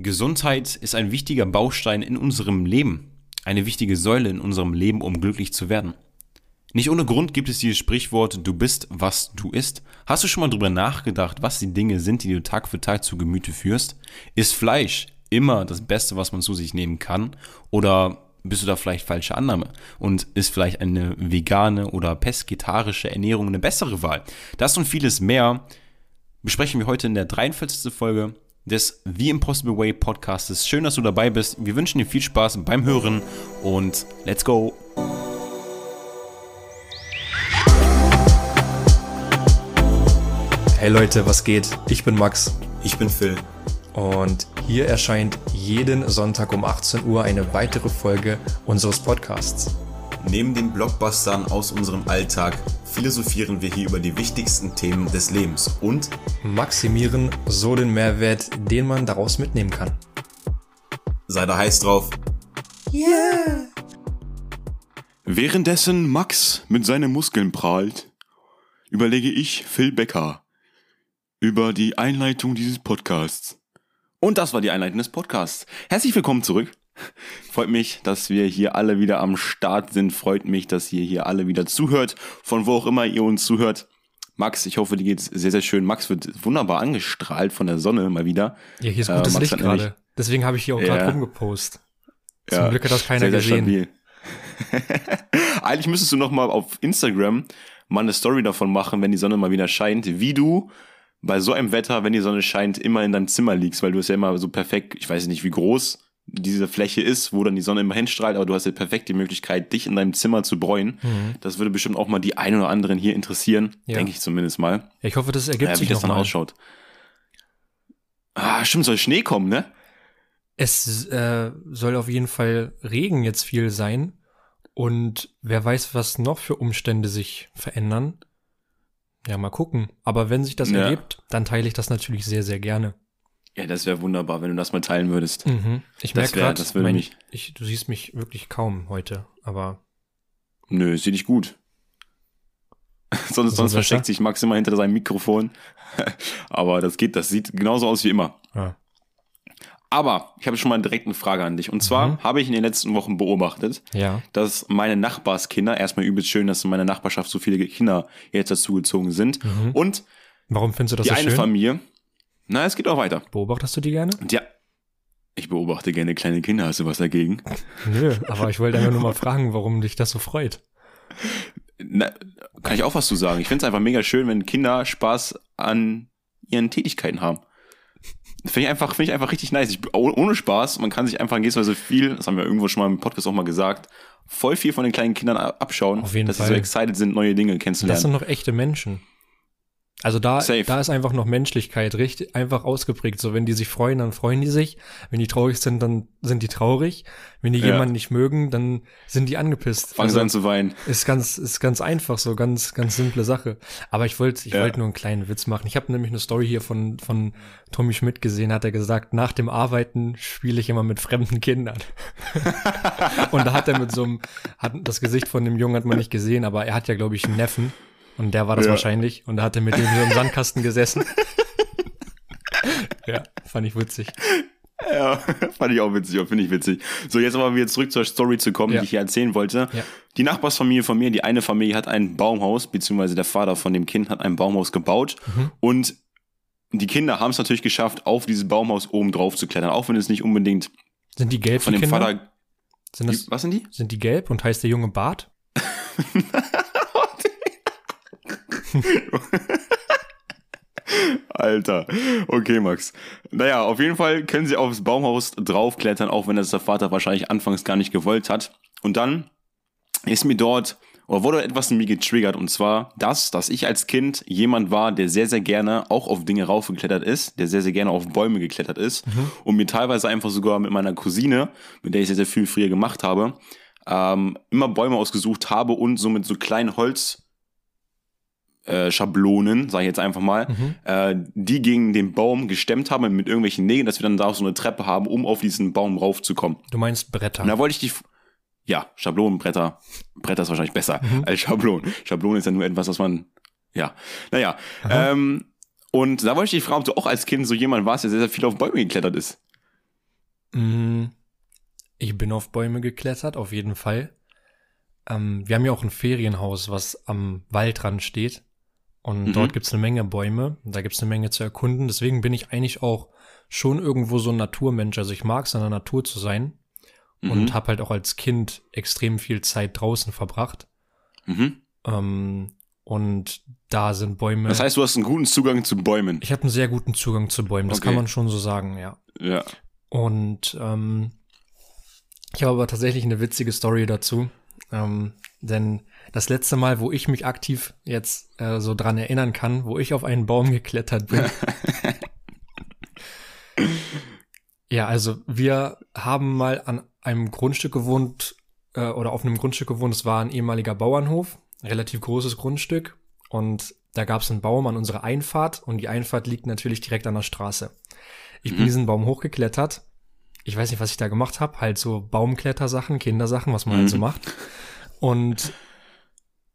Gesundheit ist ein wichtiger Baustein in unserem Leben, eine wichtige Säule in unserem Leben, um glücklich zu werden. Nicht ohne Grund gibt es dieses Sprichwort, du bist, was du isst. Hast du schon mal drüber nachgedacht, was die Dinge sind, die du Tag für Tag zu Gemüte führst? Ist Fleisch immer das Beste, was man zu sich nehmen kann? Oder bist du da vielleicht falsche Annahme? Und ist vielleicht eine vegane oder pesketarische Ernährung eine bessere Wahl? Das und vieles mehr besprechen wir heute in der 43. Folge des The Impossible Way Podcasts. Schön, dass du dabei bist. Wir wünschen dir viel Spaß beim Hören und let's go! Hey Leute, was geht? Ich bin Max Ich bin Phil. und hier erscheint jeden Sonntag um 18 Uhr eine weitere Folge unseres Podcasts. Neben den Blockbustern aus unserem Alltag philosophieren wir hier über die wichtigsten Themen des Lebens und Maximieren so den Mehrwert, den man daraus mitnehmen kann. sei da heiß drauf. Währenddessen Max mit seinen Muskeln prahlt, überlege ich, Phil Becker, über die Einleitung dieses Podcasts. Und das war die Einleitung des Podcasts. Herzlich willkommen zurück. Freut mich, dass wir hier alle wieder am Start sind. Freut mich, dass ihr hier alle wieder zuhört, von wo auch immer ihr uns zuhört. Max, ich hoffe, dir geht's sehr, sehr schön. Max wird wunderbar angestrahlt von der Sonne mal wieder. Ja, hier ist Äh, gutes Max Licht gerade. Deswegen habe ich hier auch Ja. gerade rumgepost. Zum Ja, Glück hat das keiner sehr, sehr gesehen. Eigentlich müsstest du noch mal auf Instagram mal eine Story davon machen, wenn die Sonne mal wieder scheint, wie du bei so einem Wetter, wenn die Sonne scheint, immer in deinem Zimmer liegst, weil du es ja immer so perfekt, ich weiß nicht, wie groß diese Fläche ist, wo dann die Sonne immer hinstrahlt, aber du hast ja perfekt die Möglichkeit, dich in deinem Zimmer zu bräunen. Das würde bestimmt auch mal die einen oder anderen hier interessieren, Ja. denke ich zumindest mal, ich hoffe, das ergibt wie sich das noch dann mal. ausschaut. Ah, stimmt, soll Schnee kommen, ne? Es äh, soll auf jeden Fall Regen jetzt viel sein. Und wer weiß, was noch für Umstände sich verändern. Ja, mal gucken. Aber wenn sich das Ja. ergibt, dann teile ich das natürlich sehr, sehr gerne. Ja, das wäre wunderbar, wenn du das mal teilen würdest. Mhm. Ich merke gerade, mich- ich, du siehst mich wirklich kaum heute, aber Nö, sieht nicht gut. sonst So sonst versteckt sich Max immer hinter seinem Mikrofon. Aber das geht, das sieht genauso aus wie immer. ja. Aber ich habe schon mal direkt eine Frage an dich. Und zwar Mhm. habe ich in den letzten Wochen beobachtet, ja. dass meine Nachbarskinder, erstmal übelst schön, dass in meiner Nachbarschaft so viele Kinder jetzt dazugezogen sind. Mhm. Und Warum findest du das die so eine schön? Familie, na, es geht auch weiter. Beobachtest du die gerne? Ja, ich beobachte gerne kleine Kinder, hast du was dagegen? Nö, aber ich wollte einfach nur mal fragen, warum dich das so freut. Na, kann ich auch was zu sagen. Ich finde es einfach mega schön, wenn Kinder Spaß an ihren Tätigkeiten haben. Finde ich einfach, finde ich einfach richtig nice. Ich, oh- ohne Spaß, man kann sich einfach in Weise viel, das haben wir irgendwo schon mal im Podcast auch mal gesagt, voll viel von den kleinen Kindern abschauen, Auf jeden dass sie Fall. so excited sind, neue Dinge Das kennenzulernen. sind noch echte Menschen. Also da, Safe. da ist einfach noch Menschlichkeit richtig einfach ausgeprägt. So, wenn die sich freuen, dann freuen die sich. Wenn die traurig sind, dann sind die traurig. Wenn die Ja. jemanden nicht mögen, dann sind die angepisst. Fangen Also, sie an zu weinen. ist ganz, ist ganz einfach, so ganz, ganz simple Sache. Aber ich wollte, ich Ja. wollte nur einen kleinen Witz machen. Ich habe nämlich eine Story hier von, von Tommy Schmidt gesehen, hat er gesagt, nach dem Arbeiten spiele ich immer mit fremden Kindern. Und da hat er mit so einem, hat das Gesicht von dem Jungen hat man nicht gesehen, aber er hat ja, glaube ich, einen Neffen. Und der war das Ja. wahrscheinlich. Und da hat er mit dem so im Sandkasten gesessen. ja, fand ich witzig. Ja, fand ich auch witzig, finde ich witzig. So, jetzt aber wieder zurück zur Story zu kommen, Ja. die ich hier erzählen wollte. Ja. Die Nachbarsfamilie von mir, die eine Familie hat ein Baumhaus, beziehungsweise der Vater von dem Kind hat ein Baumhaus gebaut. Mhm. Und die Kinder haben es natürlich geschafft, auf dieses Baumhaus oben drauf zu klettern, auch wenn es nicht unbedingt Sind die gelb, von dem Kinder? Vater. sind, das, Die, was sind die? sind die gelb und heißt der Junge Bart? Alter. Okay, Max. Naja, auf jeden Fall können sie aufs Baumhaus draufklettern, auch wenn das der Vater wahrscheinlich anfangs gar nicht gewollt hat. Und dann ist mir dort, oder wurde etwas in mir getriggert, und zwar das, dass ich als Kind jemand war, der sehr, sehr gerne auch auf Dinge raufgeklettert ist, der sehr, sehr gerne auf Bäume geklettert ist und mir teilweise einfach sogar mit meiner Cousine, mit der ich sehr, sehr viel früher gemacht habe, ähm, immer Bäume ausgesucht habe und so mit so kleinen Holz äh, Schablonen, sage ich jetzt einfach mal, Mhm. äh, die gegen den Baum gestemmt haben mit irgendwelchen Nägeln, dass wir dann da so eine Treppe haben, um auf diesen Baum raufzukommen. Du meinst Bretter. Und da wollte ich die, ja, Schablonenbretter, Bretter ist wahrscheinlich besser Mhm. als Schablon. Schablon ist ja nur etwas, was man, ja, naja. Aha. Ähm, und da wollte ich dich fragen, ob du auch als Kind so jemand warst, der sehr, sehr viel auf Bäume geklettert ist. Mm, Ich bin auf Bäume geklettert, auf jeden Fall. Ähm, wir haben ja auch ein Ferienhaus, was am Waldrand steht. Und Mhm. dort gibt's eine Menge Bäume. Da gibt's eine Menge zu erkunden. Deswegen bin ich eigentlich auch schon irgendwo so ein Naturmensch. Also ich mag es, in der Natur zu sein. Und Mhm. habe halt auch als Kind extrem viel Zeit draußen verbracht. Mhm. Ähm, und da sind Bäume. Das heißt, du hast einen guten Zugang zu Bäumen. ich habe einen sehr guten Zugang zu Bäumen. Das Okay. kann man schon so sagen, ja. Ja. Und ähm, ich habe aber tatsächlich eine witzige Story dazu. Ähm, denn das letzte Mal, wo ich mich aktiv jetzt äh, so dran erinnern kann, wo ich auf einen Baum geklettert bin. ja, also wir haben mal an einem Grundstück gewohnt äh, oder auf einem Grundstück gewohnt. Es war ein ehemaliger Bauernhof, relativ großes Grundstück. Und da gab es einen Baum an unserer Einfahrt und die Einfahrt liegt natürlich direkt an der Straße. Ich bin Mhm. diesen Baum hochgeklettert. Ich weiß nicht, was ich da gemacht habe. Halt so Baumklettersachen, Kindersachen, was man halt so Mhm. macht. Und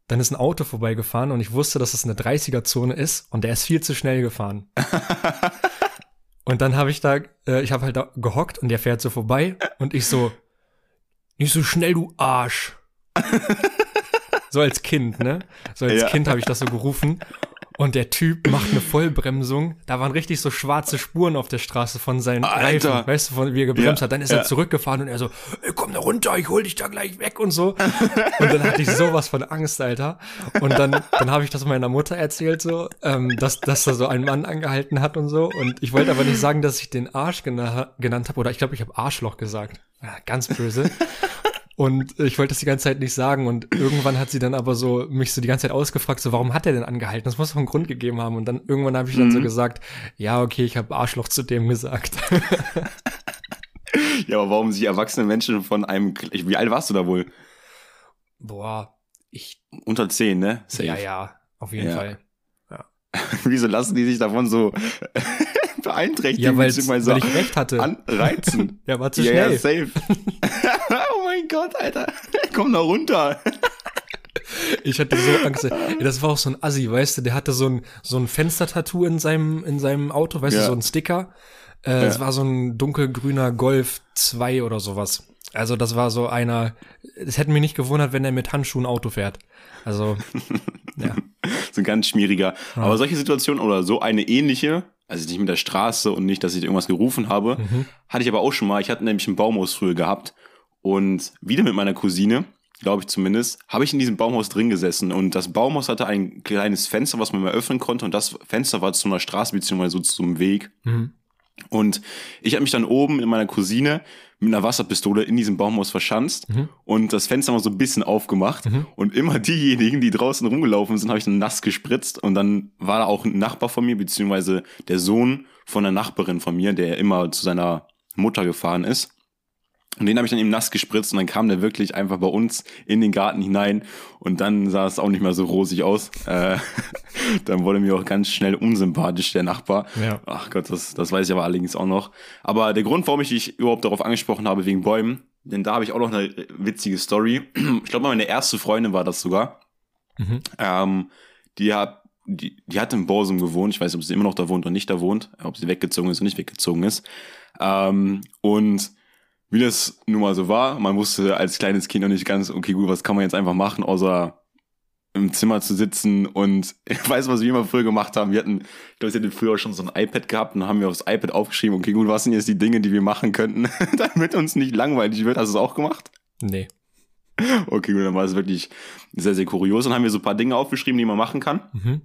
dann ist ein Auto vorbeigefahren und ich wusste, dass es eine 30er-Zone ist und der ist viel zu schnell gefahren. und dann habe ich da, äh, ich habe halt da gehockt und der fährt so vorbei und ich so, nicht so schnell, du Arsch. so als Kind, ne? So als Ja. Kind habe ich das so gerufen. Und der Typ macht eine Vollbremsung. Da waren richtig so schwarze Spuren auf der Straße von seinen Alter. Reifen. Weißt du, von wie er gebremst Ja, hat. Dann ist ja. er zurückgefahren und er so, komm da runter, ich hol dich da gleich weg und so. Und dann hatte ich sowas von Angst, Alter. Und dann, dann habe ich das meiner Mutter erzählt, so, ähm, dass, dass da so ein Mann angehalten hat und so. Und ich wollte aber nicht sagen, dass ich den Arsch gena genannt habe. Oder ich glaube, ich habe Arschloch gesagt. Ja, ganz böse. Und ich wollte das die ganze Zeit nicht sagen. Und irgendwann hat sie dann aber so mich so die ganze Zeit ausgefragt, so warum hat er denn angehalten? Das muss doch einen Grund gegeben haben. Und dann irgendwann habe ich dann so Mhm. gesagt, ja, okay, ich habe Arschloch zu dem gesagt. Ja, aber warum sich erwachsene Menschen von einem. Wie alt warst du da wohl? Boah, ich, Unter 10, ne? Safe. ja, ja, auf jeden Ja. Fall. Wieso lassen die sich davon so beeinträchtigen? Ja, weil, weil ich recht hatte. anreizen? ja, war zu ja, schnell. ja, safe. oh mein Gott, Alter. Komm da runter. Ich hatte so Angst. Das war auch so ein Assi, weißt du, der hatte so ein, so ein Fenstertattoo in seinem, in seinem Auto, weißt Ja. du, so ein Sticker. Äh, Es war so ein dunkelgrüner Golf 2 oder sowas. Also das war so einer, es hätte mich nicht gewundert, wenn er mit Handschuhen Auto fährt. Also, ja. So ein ganz schmieriger. Aber solche Situationen oder so eine ähnliche, also nicht mit der Straße und nicht, dass ich irgendwas gerufen habe, Mhm. hatte ich aber auch schon mal. Ich hatte nämlich ein Baumhaus früher gehabt und wieder mit meiner Cousine, glaube ich zumindest, habe ich in diesem Baumhaus drin gesessen und das Baumhaus hatte ein kleines Fenster, was man mal öffnen konnte und das Fenster war zu einer Straße beziehungsweise so zum Weg. Mhm. Und ich habe mich dann oben mit meiner Cousine mit einer Wasserpistole in diesem Baumhaus verschanzt Mhm. und das Fenster mal so ein bisschen aufgemacht. Und immer diejenigen, die draußen rumgelaufen sind, habe ich dann nass gespritzt. Und dann war da auch ein Nachbar von mir, beziehungsweise der Sohn von einer Nachbarin von mir, der immer zu seiner Mutter gefahren ist. Und den habe ich dann eben nass gespritzt und dann kam der wirklich einfach bei uns in den Garten hinein und dann sah es auch nicht mehr so rosig aus. Äh, dann wurde mir auch ganz schnell unsympathisch der Nachbar. Ja. Ach Gott, das, das weiß ich aber allerdings auch noch. Aber der Grund, warum ich dich überhaupt darauf angesprochen habe, wegen Bäumen, denn da habe ich auch noch eine witzige Story. Ich glaube, meine erste Freundin war das sogar. Mhm. Ähm, die hat, die, die hat in Borsum gewohnt. Ich weiß nicht, ob sie immer noch da wohnt oder nicht da wohnt, ob sie weggezogen ist oder nicht weggezogen ist. Ähm, und wie das nun mal so war, man wusste als kleines Kind noch nicht ganz, okay, gut, was kann man jetzt einfach machen, außer im Zimmer zu sitzen und ich weiß, was wir immer früher gemacht haben. Wir hatten, ich glaube, sie hatten früher schon so ein iPad gehabt und haben wir aufs iPad aufgeschrieben, okay, gut, was sind jetzt die Dinge, die wir machen könnten, damit uns nicht langweilig wird. Hast du es auch gemacht? Nee. Okay, gut, dann war es wirklich sehr, sehr kurios. Dann haben wir so ein paar Dinge aufgeschrieben, die man machen kann. Mhm.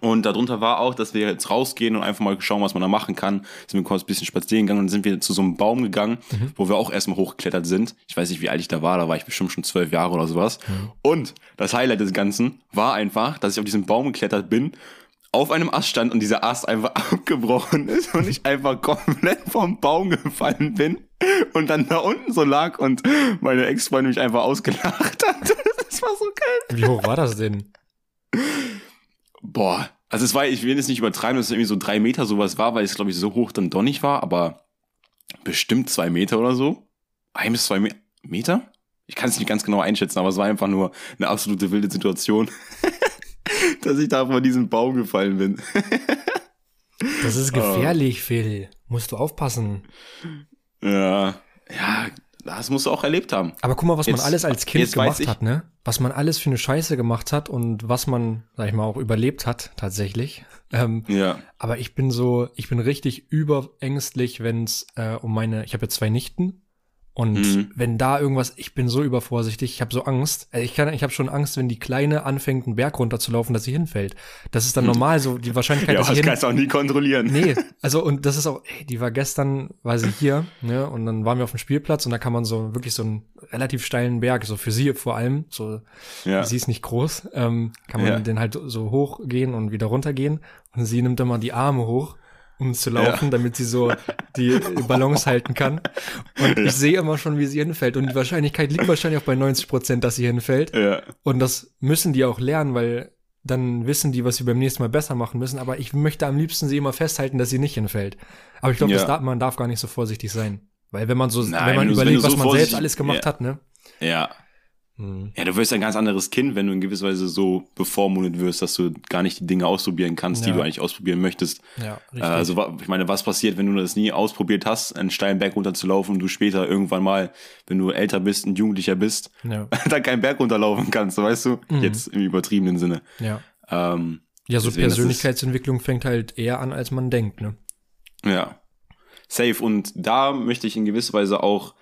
Und darunter war auch, dass wir jetzt rausgehen und einfach mal schauen, was man da machen kann. Sind wir kurz ein bisschen spazieren gegangen und dann sind wir zu so einem Baum gegangen, wo wir auch erstmal hochgeklettert sind. Ich weiß nicht, wie alt ich da war, da war ich bestimmt schon zwölf Jahre oder sowas. Und das Highlight des Ganzen war einfach, dass ich auf diesen Baum geklettert bin, auf einem Ast stand und dieser Ast einfach abgebrochen ist und ich einfach komplett vom Baum gefallen bin und dann da unten so lag und meine Ex-Freundin mich einfach ausgelacht hat. Das war so geil. Wie hoch war das denn? Boah, also es war, ich will jetzt nicht übertreiben, dass es irgendwie so drei Meter sowas war, weil es, glaube ich, so hoch dann doch nicht war, aber bestimmt zwei Meter oder so. Ein bis zwei Me Meter? Ich kann es nicht ganz genau einschätzen, aber es war einfach nur eine absolute wilde Situation, dass ich da von diesem Baum gefallen bin. Das ist gefährlich, Phil. Musst du aufpassen. Ja, ja, das musst du auch erlebt haben. Aber guck mal, was Jetzt- man alles als Kind jetzt gemacht hat, ne? Was man alles für eine Scheiße gemacht hat und was man, sag ich mal, auch überlebt hat, tatsächlich. Ähm, Ja. aber ich bin so, ich bin richtig überängstlich, wenn es äh, um meine, ich habe ja zwei Nichten und Mhm. wenn da irgendwas, ich bin so übervorsichtig, ich habe so Angst. Äh, Ich kann, ich habe schon Angst, wenn die Kleine anfängt, einen Berg runterzulaufen, dass sie hinfällt. Das ist dann normal so die Wahrscheinlichkeit, Ja, dass das kannst du auch nie kontrollieren. Nee, also und das ist auch, ey, die war gestern, war sie hier, ne, und dann waren wir auf dem Spielplatz und da kann man so wirklich so einen relativ steilen Berg, so für sie vor allem, so, Ja. sie ist nicht groß, ähm, kann man Ja. den halt so hochgehen und wieder runtergehen und sie nimmt immer die Arme hoch, um zu laufen, damit sie so die Balance halten kann. Und ich sehe immer schon, wie sie hinfällt und die Wahrscheinlichkeit liegt wahrscheinlich auch bei 90 Prozent, dass sie hinfällt. Ja. Und das müssen die auch lernen, weil dann wissen die, was sie beim nächsten Mal besser machen müssen. Aber ich möchte am liebsten sie immer festhalten, dass sie nicht hinfällt. Aber ich glaube, Ja. darf, man darf gar nicht so vorsichtig sein. Weil wenn man so, Nein, wenn man überlegt, du was so man selbst alles gemacht ja. hat, ne? Ja. Hm. Ja, du wirst ein ganz anderes Kind, wenn du in gewisser Weise so bevormundet wirst, dass du gar nicht die Dinge ausprobieren kannst, die Ja. du eigentlich ausprobieren möchtest. Ja, richtig. Äh, Also, wa- ich meine, was passiert, wenn du das nie ausprobiert hast, einen steilen Berg runterzulaufen und du später irgendwann mal, wenn du älter bist, ein Jugendlicher bist, ja, dann keinen Berg runterlaufen kannst, weißt du? Mhm. Jetzt im übertriebenen Sinne. ja. Ähm, Ja, so Deswegen, Persönlichkeitsentwicklung fängt halt eher an, als man denkt, ne? Ja. Safe. Und da möchte ich in gewisser Weise auch,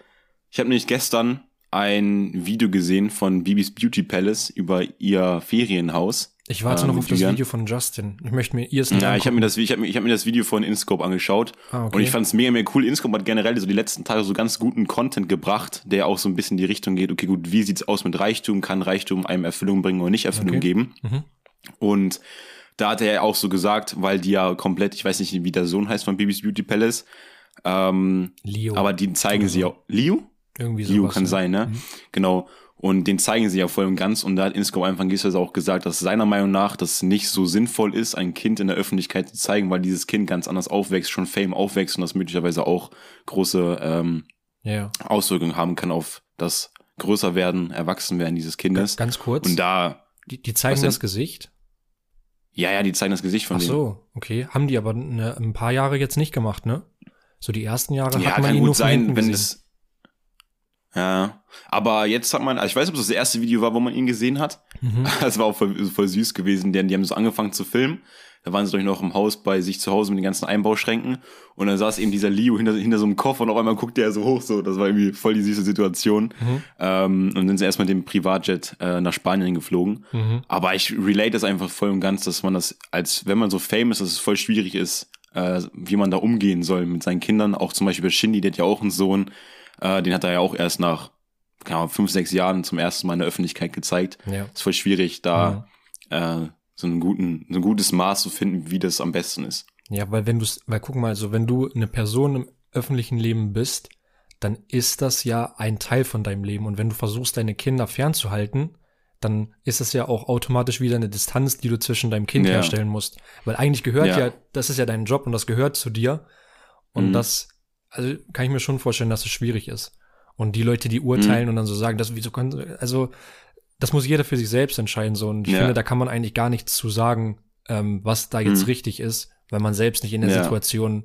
ich habe nämlich gestern ein Video gesehen von Bibis Beauty Palace über ihr Ferienhaus. Ich warte Ähm, noch auf das Julian? Video von Justin. Ich möchte mir ihrs nicht Ja, ich habe mir, das, ich hab, mir- ich hab mir das Video von InScope angeschaut Ah, okay. und ich fand es mega, mega cool. InScope hat generell so die letzten Tage so ganz guten Content gebracht, der auch so ein bisschen in die Richtung geht, okay, gut, wie sieht's aus mit Reichtum? Kann Reichtum einem Erfüllung bringen oder nicht Erfüllung Okay. geben? Mhm. Und da hat er auch so gesagt, weil die ja komplett, ich weiß nicht, wie der Sohn heißt von Bibis Beauty Palace, ähm, Leo. aber die zeigen sie auch. Liu? Irgendwie sowas. Liu kann ne? sein, ne? Genau. Und den zeigen sie ja voll und ganz. Und da hat Inscope einfach gewisserweise auch gesagt, dass seiner Meinung nach das nicht so sinnvoll ist, ein Kind in der Öffentlichkeit zu zeigen, weil dieses Kind ganz anders aufwächst, schon Fame aufwächst und das möglicherweise auch große ähm, Ja. Auswirkungen haben kann auf das Größerwerden, Erwachsenwerden dieses Kindes. Ganz kurz. Und da, die, die zeigen das Gesicht. ja, ja, die zeigen das Gesicht von Ach so, okay. Haben die aber ne, ein paar Jahre jetzt nicht gemacht, ne? So die ersten Jahre Ja, hat man kann ihn gut nur von hinten sein, wenn gesehen. es. Ja, aber jetzt hat man, also ich weiß nicht, ob das das erste Video war, wo man ihn gesehen hat. Mhm. Das war auch voll, voll süß gewesen, denn die haben so angefangen zu filmen. Da waren sie doch noch im Haus bei sich zu Hause mit den ganzen Einbauschränken. Und dann saß eben dieser Leo hinter, hinter so einem Koffer und auf einmal guckte er so hoch, so. Das war irgendwie voll die süße Situation. Mhm. Ähm, und dann sind sie erstmal mit dem Privatjet äh, nach Spanien geflogen. Mhm. Aber ich relate das einfach voll und ganz, dass man das, als wenn man so famous ist, dass es voll schwierig ist, äh, wie man da umgehen soll mit seinen Kindern. Auch zum Beispiel bei Shindy, der hat ja auch einen Sohn, äh, den hat er ja auch erst nach keine Ahnung, fünf, sechs Jahren zum ersten Mal in der Öffentlichkeit gezeigt. Ja. ist voll schwierig, da äh, so, einen guten, so ein gutes Maß zu finden, wie das am besten ist. Ja, weil wenn du weil guck mal, also wenn du eine Person im öffentlichen Leben bist, dann ist das ja ein Teil von deinem Leben. Und wenn du versuchst, deine Kinder fernzuhalten, dann ist es ja auch automatisch wieder eine Distanz, die du zwischen deinem Kind Ja. herstellen musst. Weil eigentlich gehört Ja. ja. das ist ja dein Job und das gehört zu dir. Und Mhm. das, also kann ich mir schon vorstellen, dass es schwierig ist. Und die Leute, die urteilen Mhm. und dann so sagen, das, wieso können, also, das muss jeder für sich selbst entscheiden, so. Und ich Ja. finde, da kann man eigentlich gar nichts zu sagen, ähm, was da jetzt Mhm. richtig ist, weil man selbst nicht in der Ja. Situation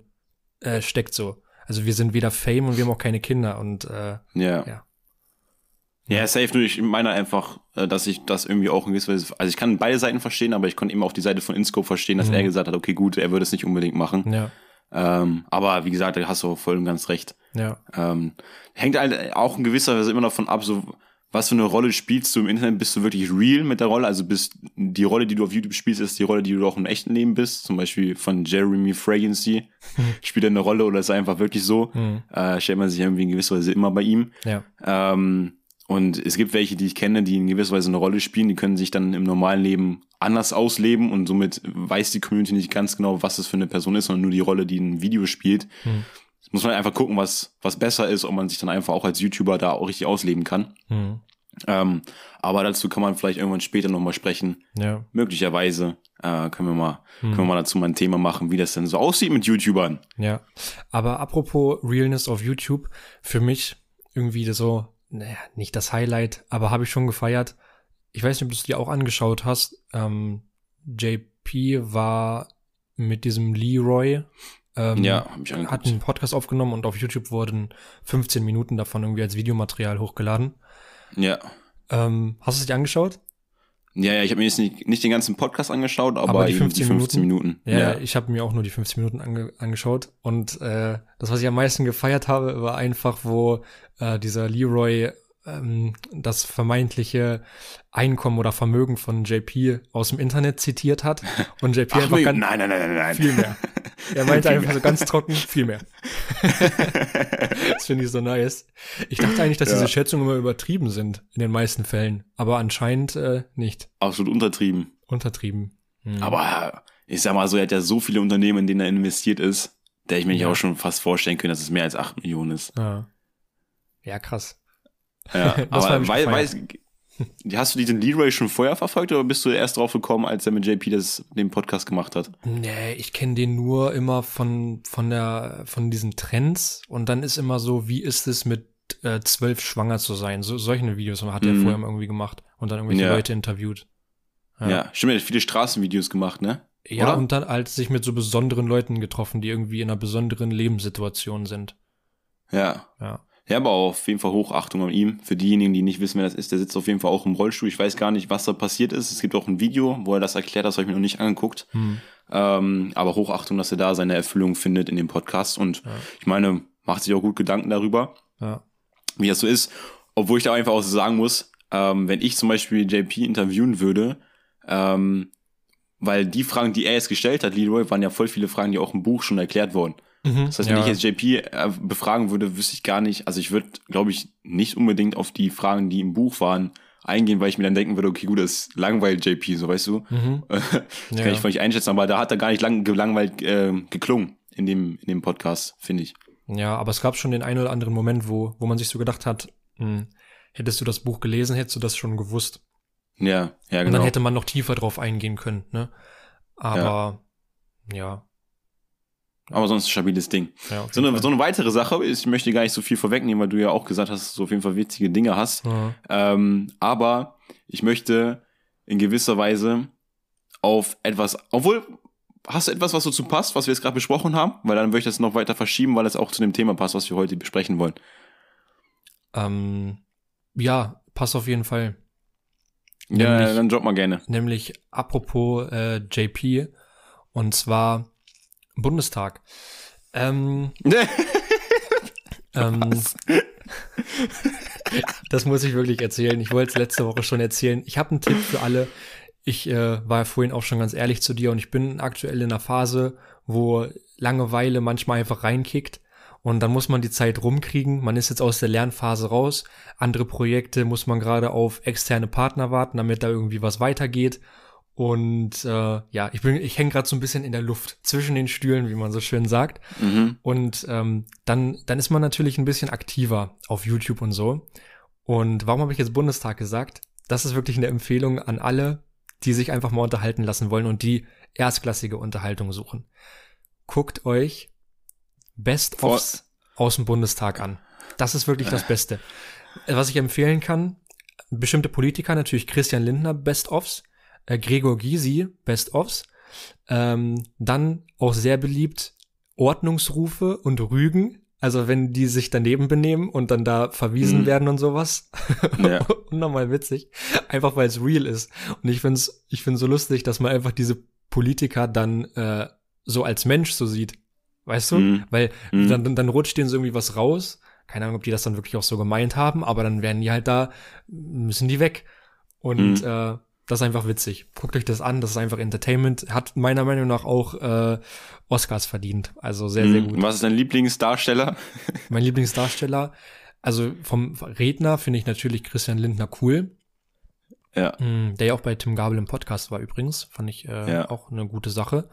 äh, steckt, so. Also wir sind weder Fame und wir haben auch keine Kinder und äh, Ja. Ja. Ja, safe nur. Ich meine einfach, äh, dass ich das irgendwie auch in gewisser Weise, also ich kann beide Seiten verstehen, aber ich konnte eben auch die Seite von Inscope verstehen, dass Mhm. er gesagt hat, okay, gut, er würde es nicht unbedingt machen. ja, Ähm, aber wie gesagt, da hast du voll und ganz recht. ja, Ähm, hängt halt auch in gewisser Weise immer davon ab, so was für eine Rolle spielst du im Internet? Bist du wirklich real mit der Rolle? Also bist die Rolle, die du auf YouTube spielst, ist die Rolle, die du auch im echten Leben bist. Zum Beispiel von Jeremy Fragrance. Spielt er eine Rolle oder ist er einfach wirklich so? Mhm. Äh, stellt man sich irgendwie in gewisser Weise immer bei ihm. ja, Ähm, und es gibt welche, die ich kenne, die in gewisser Weise eine Rolle spielen, die können sich dann im normalen Leben anders ausleben und somit weiß die Community nicht ganz genau, was das für eine Person ist, sondern nur die Rolle, die ein Video spielt. Hm. Muss man einfach gucken, was, was besser ist, ob man sich dann einfach auch als YouTuber da auch richtig ausleben kann. mhm. Ähm, aber dazu kann man vielleicht irgendwann später nochmal sprechen. ja. Möglicherweise äh, können wir mal, Hm. können wir mal dazu mal ein Thema machen, wie das denn so aussieht mit YouTubern. Ja, aber apropos Realness auf YouTube, für mich irgendwie so, naja, nicht das Highlight, aber habe ich schon gefeiert. Ich weiß nicht, ob du es dir auch angeschaut hast. Ähm, JP war mit diesem Leroy ähm, Ja, hab ich hat angeguckt. einen Podcast aufgenommen und auf YouTube wurden 15 Minuten davon irgendwie als Videomaterial hochgeladen. Ja. Ähm, hast du es dir angeschaut? Ja, ja, ich habe mir jetzt nicht, nicht den ganzen Podcast angeschaut, aber, Aber die eben 15 die 15 Minuten. Ja, ich habe mir auch nur die 15 Minuten ange angeschaut und äh, das, was ich am meisten gefeiert habe, war einfach, wo äh, dieser Leroy ähm, das vermeintliche Einkommen oder Vermögen von JP aus dem Internet zitiert hat und JP Ach, einfach ganz nein, nein, nein, nein, nein. viel mehr. Er meinte Viel einfach mehr. so ganz trocken, viel mehr. das finde ich so nice. Ich dachte eigentlich, dass Ja. diese Schätzungen immer übertrieben sind, in den meisten Fällen. Aber anscheinend äh, nicht. Absolut untertrieben. Untertrieben. Hm. Aber ich sag mal so, er hat ja so viele Unternehmen, in denen er investiert ist, der ich mir Ja. auch schon fast vorstellen können, dass es mehr als 8 Millionen ist. Ja. ja, krass. Ja, aber weil, weiß, hast du diesen Leroy schon vorher verfolgt oder bist du erst drauf gekommen, als er mit JP das, den Podcast gemacht hat? Nee, ich kenne den nur immer von, von der, von diesen Trends und dann ist immer so, wie ist es mit äh, zwölf schwanger zu sein? So, solche Videos hat er Mhm. vorher irgendwie gemacht und dann irgendwelche Ja. Leute interviewt. Ja, stimmt, er hat viele Straßenvideos gemacht, ne? Ja, Oder? und dann halt sich mit so besonderen Leuten getroffen, die irgendwie in einer besonderen Lebenssituation sind. Ja. Ja. Ja, aber auf jeden Fall Hochachtung an ihm. Für diejenigen, die nicht wissen, wer das ist, der sitzt auf jeden Fall auch im Rollstuhl. Ich weiß gar nicht, was da passiert ist. Es gibt auch ein Video, wo er das erklärt, das habe ich mir noch nicht angeguckt. Hm. Ähm, aber Hochachtung, dass er da seine Erfüllung findet in dem Podcast. Und Ja. ich meine, macht sich auch gut Gedanken darüber, Ja. wie das so ist. Obwohl ich da einfach auch so sagen muss, ähm, wenn ich zum Beispiel JP interviewen würde, ähm, weil die Fragen, die er jetzt gestellt hat, Leroy, waren ja voll viele Fragen, die auch im Buch schon erklärt wurden. Mhm. Das heißt, ja. wenn ich jetzt JP äh, befragen würde, wüsste ich gar nicht, also ich würde, glaube ich, nicht unbedingt auf die Fragen, die im Buch waren, eingehen, weil ich mir dann denken würde, okay, gut, das langweilt JP, so weißt du. Mhm. Das Ja. kann ich voll nicht einschätzen, aber da hat er gar nicht lang gelangweilt äh, geklungen in dem, in dem Podcast, finde ich. Ja, aber es gab schon den einen oder anderen Moment, wo, wo man sich so gedacht hat, hm, hättest du das Buch gelesen, hättest du das schon gewusst. Ja, ja, Und genau. dann hätte man noch tiefer drauf eingehen können, ne? Aber ja, aber sonst ein stabiles Ding. ja. So eine, so eine weitere Sache ist, ich möchte gar nicht so viel vorwegnehmen, weil du ja auch gesagt hast, dass du auf jeden Fall witzige Dinge hast. Ja. Ähm, aber ich möchte in gewisser Weise auf etwas, obwohl, hast du etwas, was dazu passt, was wir jetzt gerade besprochen haben? Weil dann würde ich das noch weiter verschieben, weil es auch zu dem Thema passt, was wir heute besprechen wollen. Ähm, ja, passt auf jeden Fall. Ja, Nämlich- dann drop mal gerne. Nämlich apropos äh, JP und zwar Bundestag. Ähm, ähm, das muss ich wirklich erzählen. Ich wollte es letzte Woche schon erzählen. Ich habe einen Tipp für alle. Ich äh, war ja vorhin auch schon ganz ehrlich zu dir und ich bin aktuell in einer Phase, wo Langeweile manchmal einfach reinkickt und dann muss man die Zeit rumkriegen. Man ist jetzt aus der Lernphase raus. Andere Projekte muss man gerade auf externe Partner warten, damit da irgendwie was weitergeht. Und äh, ja, ich bin, ich hänge gerade so ein bisschen in der Luft zwischen den Stühlen, wie man so schön sagt. Mhm. Und ähm, dann, dann ist man natürlich ein bisschen aktiver auf YouTube und so. Und warum habe ich jetzt Bundestag gesagt? Das ist wirklich eine Empfehlung an alle, die sich einfach mal unterhalten lassen wollen und die erstklassige Unterhaltung suchen. Guckt euch Best-ofs aus dem Bundestag an. Das ist wirklich das Beste. Was ich empfehlen kann, bestimmte Politiker, natürlich Christian Lindner, Best-ofs, äh, Gregor Gysi, Best-ofs, ähm, dann auch sehr beliebt Ordnungsrufe und Rügen, also wenn die sich daneben benehmen und dann da verwiesen Mhm. werden und sowas. Ja. Unnormal witzig. Einfach weil es real ist. Und ich find's, ich find's so lustig, dass man einfach diese Politiker dann äh, so als Mensch so sieht. Weißt du? Mhm. Weil Mhm. dann, dann, dann rutscht denen so irgendwie was raus. Keine Ahnung, ob die das dann wirklich auch so gemeint haben, aber dann werden die halt da, müssen die weg. Und Mhm. äh, das ist einfach witzig. Guckt euch das an, das ist einfach Entertainment. Hat meiner Meinung nach auch äh, Oscars verdient. Also sehr, sehr Mhm. gut. Was ist dein Lieblingsdarsteller? Mein Lieblingsdarsteller, also vom Redner finde ich natürlich Christian Lindner cool. Ja. Mm, Der ja auch bei Tim Gabel im Podcast war übrigens. Fand ich äh, Ja. auch eine gute Sache.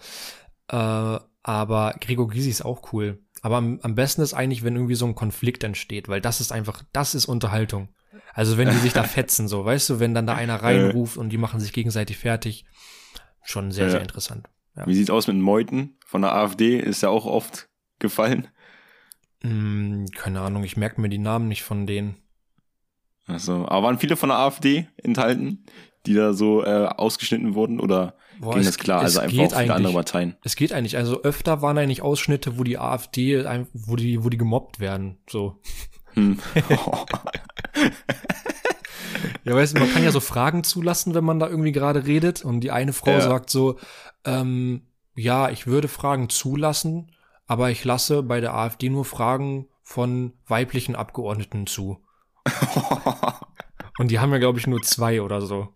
Äh, aber Gregor Gysi ist auch cool. Aber am, am besten ist eigentlich, wenn irgendwie so ein Konflikt entsteht, weil das ist einfach, das ist Unterhaltung. Also wenn die sich da fetzen, so, weißt du, wenn dann da einer reinruft und die machen sich gegenseitig fertig. Schon sehr, sehr interessant. Ja. Wie sieht's aus mit Meuthen von der AfD? Ist ja auch oft gefallen. Mm, keine Ahnung, ich merke mir die Namen nicht von denen. Also, aber waren viele von der AfD enthalten, die da so äh, ausgeschnitten wurden? Oder Boah, ging es- das klar? Also einfach auch viele andere Parteien. Es geht eigentlich, also öfter waren eigentlich Ausschnitte, wo die AfD, wo die, wo die gemobbt werden, so. Hm. Ja, weißt du, man kann ja so Fragen zulassen, wenn man da irgendwie gerade redet und die eine Frau Ja. sagt so, ähm, ja, ich würde Fragen zulassen, aber ich lasse bei der AfD nur Fragen von weiblichen Abgeordneten zu. Und die haben ja, glaube ich, nur zwei oder so.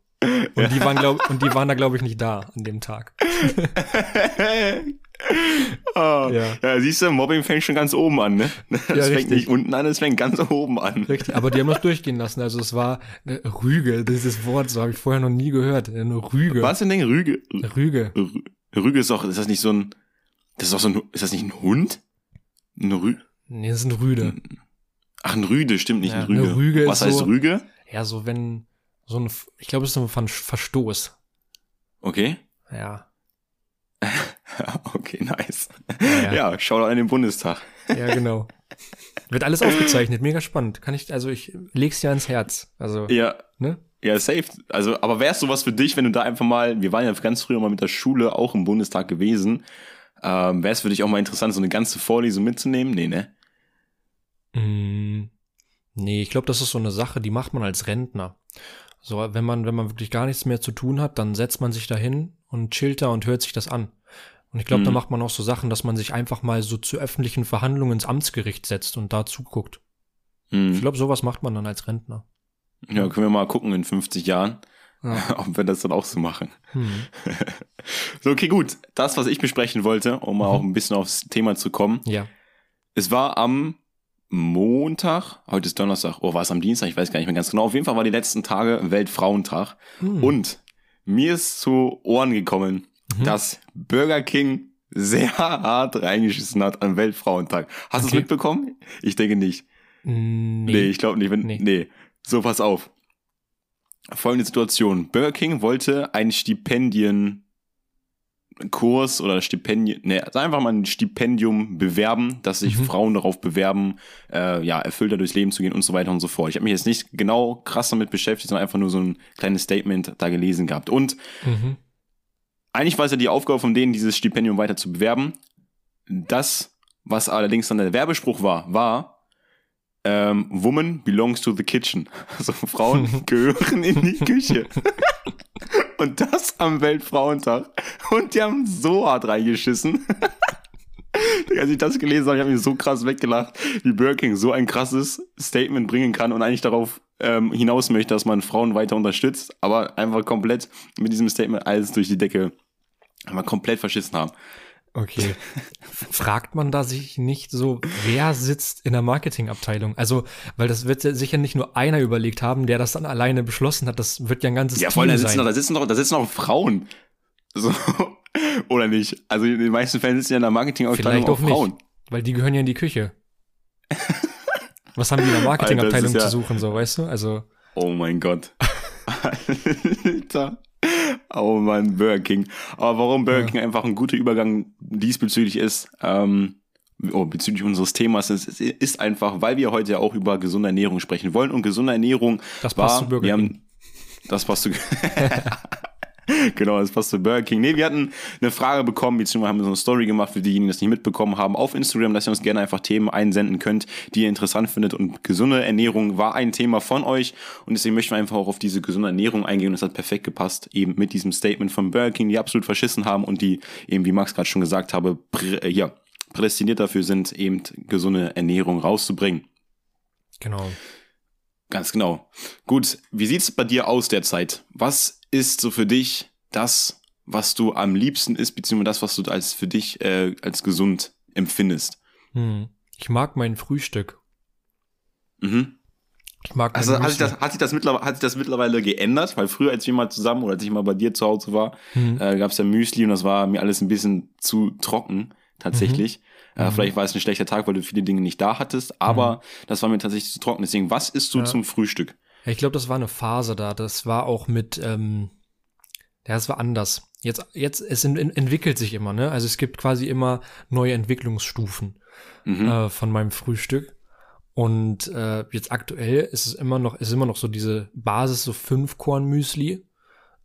Und die waren, glaub, und die waren da, glaube ich, nicht da an dem Tag. Ah, Ja. ja. siehst du, Mobbing fängt schon ganz oben an, ne? Das fängt richtig. nicht unten an, es fängt ganz oben an. Richtig, aber die haben das durchgehen lassen. Also es war äh, Rüge, dieses Wort, so habe ich vorher noch nie gehört. Nur Rüge. Was denn denn Rüge? Rüge. Rü- Rüge ist doch, ist das nicht so ein, das ist doch so ein, ist das nicht ein Hund? Ein Rü Nee, das sind Rüde. Ach, ein Rüde, stimmt nicht Ja, ein Rüge. eine Rüge Was ist heißt so- Rüge? Ja, so wenn, so ein, ich glaube, es ist so ein Ver- Verstoß. Okay. Ja. Okay, nice. Ja, Ja, schau doch in den Bundestag. Ja, genau. Wird alles aufgezeichnet, mega spannend. Kann ich, also ich leg's dir ans Herz. Also, Ja, ne? ja, safe. Also, aber wär's sowas für dich, wenn du da einfach mal, wir waren ja ganz früher mal mit der Schule auch im Bundestag gewesen, ähm, wär's für dich auch mal interessant, so eine ganze Vorlesung mitzunehmen? Nee, ne? Mm, nee, ich glaube, das ist so eine Sache, die macht man als Rentner. So, wenn man, wenn man wirklich gar nichts mehr zu tun hat, dann setzt man sich da hin und chillt da und hört sich das an. Und ich glaube, da Mhm. macht man auch so Sachen, dass man sich einfach mal so zu öffentlichen Verhandlungen ins Amtsgericht setzt und da zuguckt. Hm. Ich glaube, sowas macht man dann als Rentner. Ja, können wir mal gucken in 50 Jahren, Ja. ob wir das dann auch so machen. Hm. So, okay, gut. Das, was ich besprechen wollte, um mal Mhm. auch ein bisschen aufs Thema zu kommen. Ja. Es war am Montag, heute ist Donnerstag, oh, war es am Dienstag? Ich weiß gar nicht mehr ganz genau. Auf jeden Fall war die letzten Tage Weltfrauentag. Hm. Und mir ist zu Ohren gekommen, Mhm. dass Burger King sehr hart reingeschissen hat am Weltfrauentag. Hast du es Okay. mitbekommen? Ich denke nicht. Nee. Nee, ich glaube nicht. Wenn, Nee. nee. So, pass auf. Folgende Situation. Burger King wollte ein Stipendienkurs oder Stipendien, nee, also einfach mal ein Stipendium bewerben, dass sich Mhm. Frauen darauf bewerben, äh, ja, erfüllter durchs Leben zu gehen und so weiter und so fort. Ich habe mich jetzt nicht genau krass damit beschäftigt, sondern einfach nur so ein kleines Statement da gelesen gehabt. Und Mhm. Eigentlich war es ja die Aufgabe von denen, dieses Stipendium weiter zu bewerben. Das, was allerdings dann der Werbespruch war, war, ähm, Woman belongs to the kitchen. Also Frauen gehören in die Küche. Und das am Weltfrauentag. Und die haben so hart reingeschissen. Als ich das gelesen habe, ich habe mich so krass weggelacht, wie Burger King so ein krasses Statement bringen kann und eigentlich darauf ähm, hinaus möchte, dass man Frauen weiter unterstützt, aber einfach komplett mit diesem Statement alles durch die Decke aber komplett verschissen haben. Okay. Fragt man da sich nicht so, wer sitzt in der Marketingabteilung? Also, weil das wird sicher nicht nur einer überlegt haben, der das dann alleine beschlossen hat. Das wird ja ein ganzes Ja, voll, Team da sitzen, sein. doch, da sitzen doch, da sitzen doch Frauen. So. Oder nicht? Also in den meisten Fällen sitzen ja in der Marketingabteilung Vielleicht auch auch Frauen. nicht, weil die gehören ja in die Küche. Was haben die in der Marketingabteilung das zu ja- suchen, so, weißt du? Also, Oh mein Gott. Alter. Oh Mann, Burger King. Aber warum Burger Ja. King einfach ein guter Übergang diesbezüglich ist, ähm, oh, bezüglich unseres Themas, ist, ist- einfach, weil wir heute ja auch über gesunde Ernährung sprechen wollen. Und gesunde Ernährung Das war, passt zu Burger King. haben, das passt zu, genau, das passt zu Burger King. Nee, wir hatten eine Frage bekommen, beziehungsweise haben so eine Story gemacht für diejenigen, die das nicht mitbekommen haben, auf Instagram, dass ihr uns gerne einfach Themen einsenden könnt, die ihr interessant findet. Und gesunde Ernährung war ein Thema von euch. Und deswegen möchten wir einfach auch auf diese gesunde Ernährung eingehen. Und das hat perfekt gepasst, eben mit diesem Statement von Burger King, die absolut verschissen haben und die eben, wie Max gerade schon gesagt habe, prä, äh, ja, prädestiniert dafür sind, eben gesunde Ernährung rauszubringen. genau. Ganz genau. Gut, wie sieht's bei dir aus derzeit? Was ist so für dich das, was du am liebsten isst, beziehungsweise das, was du als für dich äh, als gesund empfindest? Hm. Ich mag mein Frühstück. Mhm. Ich mag Also hat sich, das, hat, sich das mittlerweile, hat sich das mittlerweile geändert? Weil früher, als wir mal zusammen oder als ich mal bei dir zu Hause war, Hm. äh, gab's ja Müsli und das war mir alles ein bisschen zu trocken, tatsächlich. Äh, Mhm. Vielleicht war es ein schlechter Tag, weil du viele Dinge nicht da hattest, aber das war mir tatsächlich zu trocken. Deswegen, was isst du Ja. zum Frühstück? Ich glaube, das war eine Phase da. Das war auch mit, ähm, ja, das war anders. Jetzt, jetzt, es ent entwickelt sich immer, ne? Also es gibt quasi immer neue Entwicklungsstufen Mhm. äh, von meinem Frühstück. Und äh, jetzt aktuell ist es immer noch, ist immer noch so diese Basis, so fünf Korn Müsli.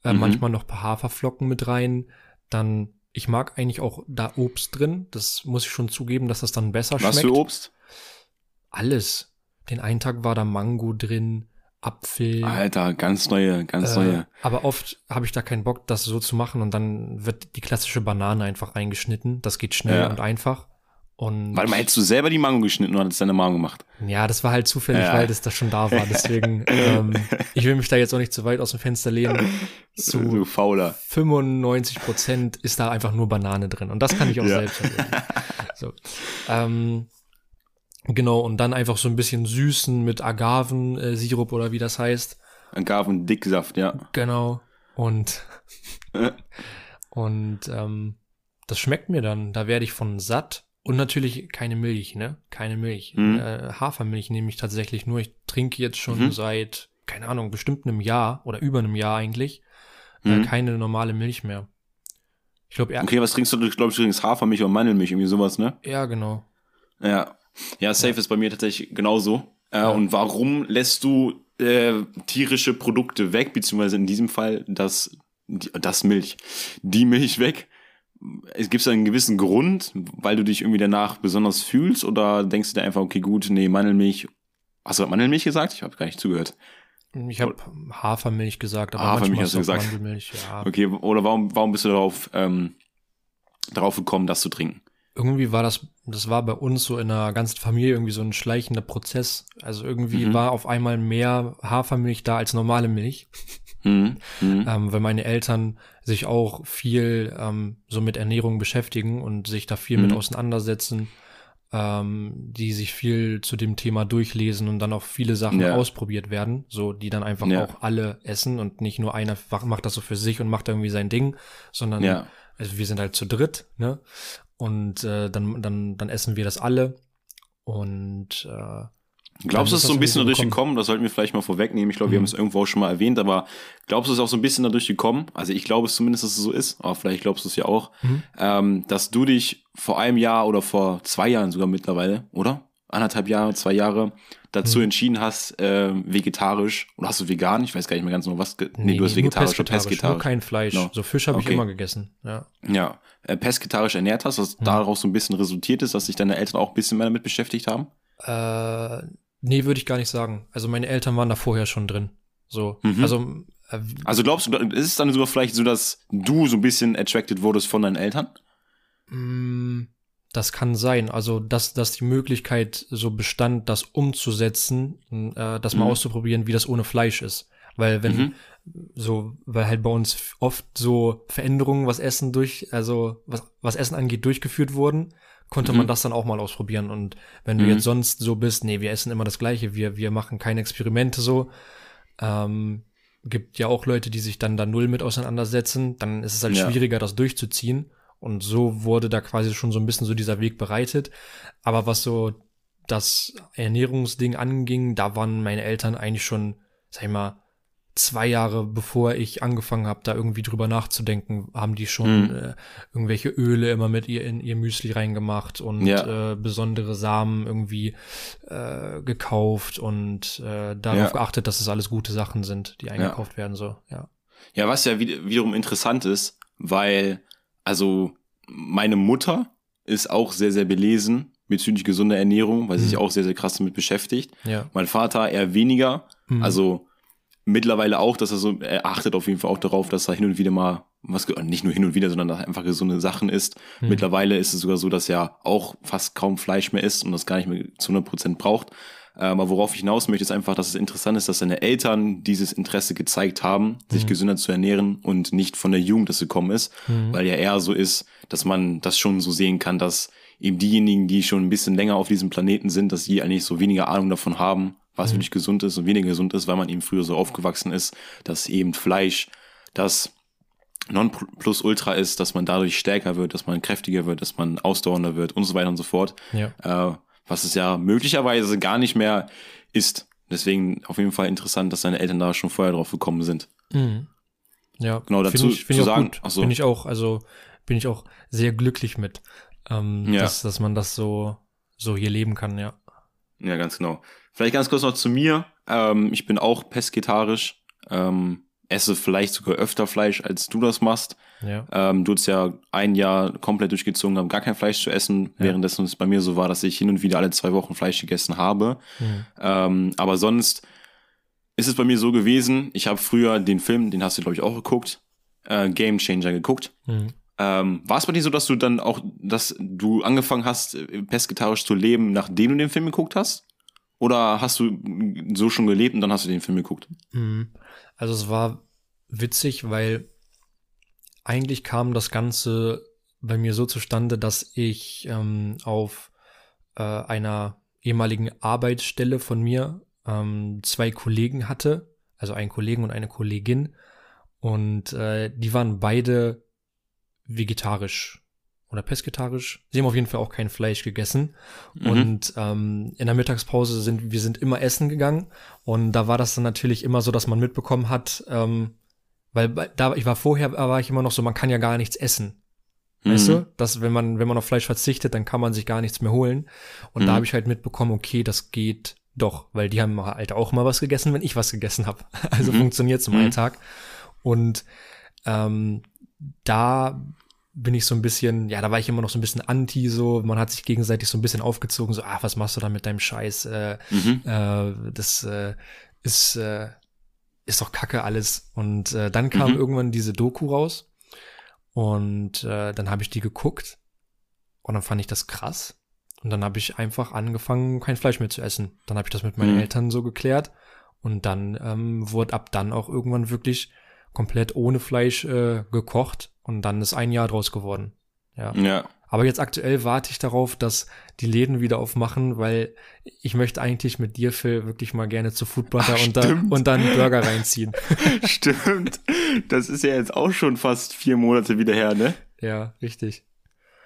Äh, Mhm. Manchmal noch ein paar Haferflocken mit rein. Dann, ich mag eigentlich auch da Obst drin. Das muss ich schon zugeben, dass das dann besser Was schmeckt. für Obst? Alles. Den einen Tag war da Mango drin, Apfel. Alter, ganz neue, ganz Äh, neue. aber oft habe ich da keinen Bock, das so zu machen und dann wird die klassische Banane einfach reingeschnitten. Das geht schnell Ja. und einfach. Und Warte mal, hättest du selber die Mango geschnitten oder hat es deine Mom gemacht? ja, das war halt zufällig, Ja. weil das da schon da war. Deswegen, ähm, ich will mich da jetzt auch nicht zu weit aus dem Fenster lehnen. Zu Du fauler. 95 Prozent ist da einfach nur Banane drin. Und das kann ich auch Ja. selbst. So. Ähm, genau, und dann einfach so ein bisschen süßen mit Agavensirup oder wie das heißt. Agaven Dicksaft, ja. Genau. Und, Äh. und ähm, das schmeckt mir dann. Da werde ich von satt. Und natürlich keine Milch, ne? Keine Milch. Mhm. Äh, Hafermilch nehme ich tatsächlich nur. Ich trinke jetzt schon Mhm. seit, keine Ahnung, bestimmt einem Jahr oder über einem Jahr eigentlich äh, Mhm. keine normale Milch mehr. Ich glaube, Okay, was trinkst du? Ich glaube, du trinkst Hafermilch oder Mandelmilch, irgendwie sowas, ne? ja, genau. Ja. Ja, Safe ist bei mir tatsächlich genauso. Äh, Ja. Und warum lässt du äh, tierische Produkte weg, beziehungsweise in diesem Fall das, das Milch, die Milch weg? Es gibt einen gewissen Grund, weil du dich irgendwie danach besonders fühlst oder denkst du dir einfach, okay, gut, nee, Mandelmilch. Hast du Mandelmilch gesagt? Ich habe gar nicht zugehört. Ich habe Hafermilch gesagt, aber Hafermilch hast du gesagt. Mandelmilch, ja. Okay, oder warum, warum bist du darauf, ähm, darauf gekommen, das zu trinken? Irgendwie war das, das war bei uns so in der ganzen Familie irgendwie so ein schleichender Prozess. Also irgendwie Mhm. war auf einmal mehr Hafermilch da als normale Milch. Hm, hm, ähm, weil meine Eltern sich auch viel ähm, so mit Ernährung beschäftigen und sich da viel mit Mhm. auseinandersetzen, ähm, die sich viel zu dem Thema durchlesen und dann auch viele Sachen Ja. ausprobiert werden, so die dann einfach Ja. auch alle essen und nicht nur einer macht das so für sich und macht irgendwie sein Ding, sondern ja. also wir sind halt zu dritt, ne? Und äh, dann, dann, dann essen wir das alle. Und äh, Glaubst du, es ist so ein bisschen dadurch gekommen? Das sollten wir vielleicht mal vorwegnehmen. Ich glaube, wir Mhm. haben es irgendwo auch schon mal erwähnt, aber glaubst du, es ist auch so ein bisschen dadurch gekommen? Also ich glaube es zumindest, dass es so ist, aber vielleicht glaubst du es ja auch, Mhm. ähm, dass du dich vor einem Jahr oder vor zwei Jahren sogar mittlerweile, oder? Anderthalb Jahre, zwei Jahre dazu Mhm. entschieden hast, äh, vegetarisch, oder hast du vegan? Ich weiß gar nicht mehr ganz genau, was. ge- Nee, du hast nur vegetarisch oder pesketarisch, nur kein Fleisch. Genau. So Fisch habe ich Okay. immer gegessen. Ja. Ja, äh, pesketarisch ernährt hast, was Mhm. daraus so ein bisschen resultiert ist, dass sich deine Eltern auch ein bisschen mehr damit beschäftigt haben? Äh, nee, würde ich gar nicht sagen. Also meine Eltern waren da vorher schon drin. So, Mhm. also äh, Also glaubst du, ist es dann sogar vielleicht so, dass du so ein bisschen attracted wurdest von deinen Eltern? mh, das kann sein. Also dass, dass die Möglichkeit so bestand, das umzusetzen, äh, das mal Mhm. auszuprobieren, wie das ohne Fleisch ist. Weil wenn Mhm. so, weil halt bei uns oft so Veränderungen, was Essen durch, also was, was Essen angeht, durchgeführt wurden, konnte Mhm. man das dann auch mal ausprobieren. Und wenn du Mhm. jetzt sonst so bist, nee, wir essen immer das Gleiche, wir, wir machen keine Experimente so, ähm, gibt ja auch Leute, die sich dann da null mit auseinandersetzen, dann ist es halt Ja. schwieriger, das durchzuziehen. Und so wurde da quasi schon so ein bisschen so dieser Weg bereitet. Aber was so das Ernährungsding anging, da waren meine Eltern eigentlich schon, sag ich mal, zwei Jahre bevor ich angefangen habe, da irgendwie drüber nachzudenken, haben die schon Mhm. äh, irgendwelche Öle immer mit ihr in ihr Müsli reingemacht und Ja. äh, besondere Samen irgendwie äh, gekauft und äh, darauf Ja. geachtet, dass es alles gute Sachen sind, die eingekauft werden. So, ja. Ja, was ja wieder- wiederum interessant ist, weil, also, meine Mutter ist auch sehr, sehr belesen bezüglich gesunder Ernährung, weil sie Mhm. sich auch sehr, sehr krass damit beschäftigt. Ja. Mein Vater eher weniger, Mhm. also mittlerweile auch, dass er so, er achtet auf jeden Fall auch darauf, dass er hin und wieder mal was, nicht nur hin und wieder, sondern dass er einfach gesunde Sachen isst. Mhm. Mittlerweile ist es sogar so, dass er auch fast kaum Fleisch mehr isst und das gar nicht mehr zu 100% braucht. Äh, Aber worauf ich hinaus möchte, ist einfach, dass es interessant ist, dass seine Eltern dieses Interesse gezeigt haben, sich Mhm. gesünder zu ernähren und nicht von der Jugend das gekommen ist, Mhm. weil ja eher so ist, dass man das schon so sehen kann, dass eben diejenigen, die schon ein bisschen länger auf diesem Planeten sind, dass die eigentlich so weniger Ahnung davon haben, was Mhm. wirklich gesund ist und weniger gesund ist, weil man eben früher so aufgewachsen ist, dass eben Fleisch das Nonplusultra ist, dass man dadurch stärker wird, dass man kräftiger wird, dass man ausdauernder wird und so weiter und so fort. ja. Äh, was es ja möglicherweise gar nicht mehr ist. Deswegen auf jeden Fall interessant, dass seine Eltern da schon vorher drauf gekommen sind. Mhm. Ja, Genau, dazu ich, zu sagen- gut. so. Bin ich auch, also bin ich auch sehr glücklich mit, ähm, Ja. dass, dass man das so, so hier leben kann, ja. Ja, ganz genau. Vielleicht ganz kurz noch zu mir. Ähm, ich bin auch pesketarisch. Ähm, esse vielleicht sogar öfter Fleisch, als du das machst. Ja. Ähm, du hast ja ein Jahr komplett durchgezogen, haben gar kein Fleisch zu essen, währenddessen es bei mir so war, dass ich hin und wieder alle zwei Wochen Fleisch gegessen habe. Mhm. Ähm, aber sonst ist es bei mir so gewesen, ich habe früher den Film, den hast du, glaube ich, auch geguckt, äh, Game Changer geguckt. Mhm. Ähm, war es bei dir so, dass du dann auch, dass du angefangen hast, äh, pesketarisch zu leben, nachdem du den Film geguckt hast? Oder hast du so schon gelebt und dann hast du den Film geguckt? Mhm. Also es war witzig, weil eigentlich kam das Ganze bei mir so zustande, dass ich ähm, auf äh, einer ehemaligen Arbeitsstelle von mir ähm, zwei Kollegen hatte, also einen Kollegen und eine Kollegin. Und äh, die waren beide vegetarisch oder pesketarisch. Sie haben auf jeden Fall auch kein Fleisch gegessen. Mhm. Und ähm, in der Mittagspause sind wir sind immer essen gegangen. Und da war das dann natürlich immer so, dass man mitbekommen hat, ähm, weil da ich war vorher, war ich immer noch so, man kann ja gar nichts essen. Weißt Mhm. du, dass wenn man wenn man auf Fleisch verzichtet, dann kann man sich gar nichts mehr holen. Und Mhm. da habe ich halt mitbekommen, okay, das geht doch, weil die haben halt auch mal was gegessen, wenn ich was gegessen habe. Also Mhm. funktioniert's im Mhm. Alltag. Und ähm, da bin ich so ein bisschen, ja, da war ich immer noch so ein bisschen anti, so, man hat sich gegenseitig so ein bisschen aufgezogen, so, ah, was machst du da mit deinem Scheiß? Äh, Mhm. äh, das äh, ist, äh, ist doch Kacke alles. Und äh, dann kam Mhm. irgendwann diese Doku raus und äh, dann habe ich die geguckt und dann fand ich das krass. Und dann habe ich einfach angefangen, kein Fleisch mehr zu essen. Dann habe ich das mit meinen Mhm. Eltern so geklärt und dann ähm, wurde ab dann auch irgendwann wirklich komplett ohne Fleisch äh, gekocht und dann ist ein Jahr draus geworden. Ja. Ja. Aber jetzt aktuell warte ich darauf, dass die Läden wieder aufmachen, weil ich möchte eigentlich mit dir, Phil, wirklich mal gerne zu Foodbutter Ach, und, da, und dann Burger reinziehen. Stimmt. Das ist ja jetzt auch schon fast vier Monate wieder her, ne? ja, richtig.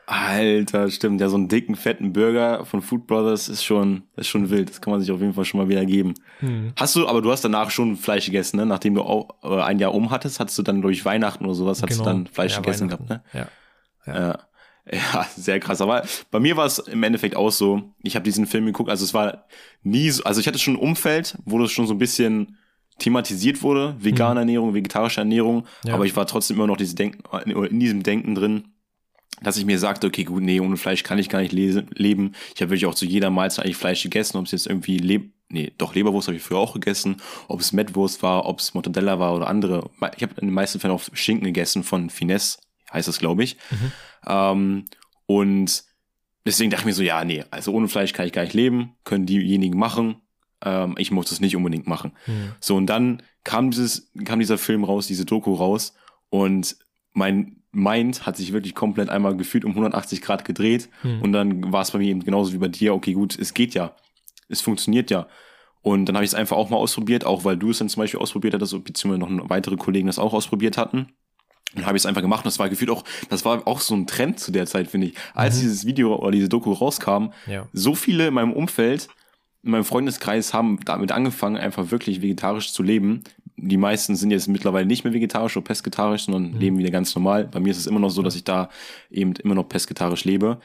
Alter, stimmt. Ja, so einen dicken, fetten Burger von Food Brothers ist schon, ist schon wild. Das kann man sich auf jeden Fall schon mal wieder geben. Hm. Hast du, aber du hast danach schon Fleisch gegessen, ne? Nachdem du auch, äh, ein Jahr um hattest, hattest du dann durch Weihnachten oder sowas, hattest du dann Fleisch Genau. Ja, gegessen gehabt, ne? Ja. Ja. Ja, sehr krass. Aber bei mir war es im Endeffekt auch so. Ich habe diesen Film geguckt, also es war nie so, also ich hatte schon ein Umfeld, wo das schon so ein bisschen thematisiert wurde, vegane Ernährung, vegetarische Ernährung, Ja. aber ich war trotzdem immer noch dieses Denken, in diesem Denken drin, dass ich mir sagte, okay, gut, nee, ohne Fleisch kann ich gar nicht lese, leben. Ich habe wirklich auch zu jeder Mahlzeit eigentlich Fleisch gegessen, ob es jetzt irgendwie Leb nee, doch Leberwurst habe ich früher auch gegessen, ob es Mettwurst war, ob es Mortadella war oder andere. Ich habe in den meisten Fällen auch Schinken gegessen von Finesse, heißt das, glaube ich. Mhm. Ähm, und deswegen dachte ich mir so, ja, nee, also ohne Fleisch kann ich gar nicht leben, können diejenigen machen. Ähm, ich muss das nicht unbedingt machen. Hm. So, und dann kam dieses, kam dieser Film raus, diese Doku raus und mein Mind hat sich wirklich komplett einmal gefühlt um 180 Grad gedreht Hm. und dann war es bei mir eben genauso wie bei dir, okay, gut, es geht ja. Es funktioniert ja. Und dann habe ich es einfach auch mal ausprobiert, auch weil du es dann zum Beispiel ausprobiert hattest, beziehungsweise noch weitere Kollegen das auch ausprobiert hatten. Dann habe ich es einfach gemacht und das war gefühlt auch, das war auch so ein Trend zu der Zeit, finde ich. Als Mhm. dieses Video oder diese Doku rauskam, Ja. so viele in meinem Umfeld, in meinem Freundeskreis haben damit angefangen, einfach wirklich vegetarisch zu leben. Die meisten sind jetzt mittlerweile nicht mehr vegetarisch oder pesketarisch, sondern Mhm. leben wieder ganz normal. Bei mir ist es immer noch so, dass ich da eben immer noch pesketarisch lebe.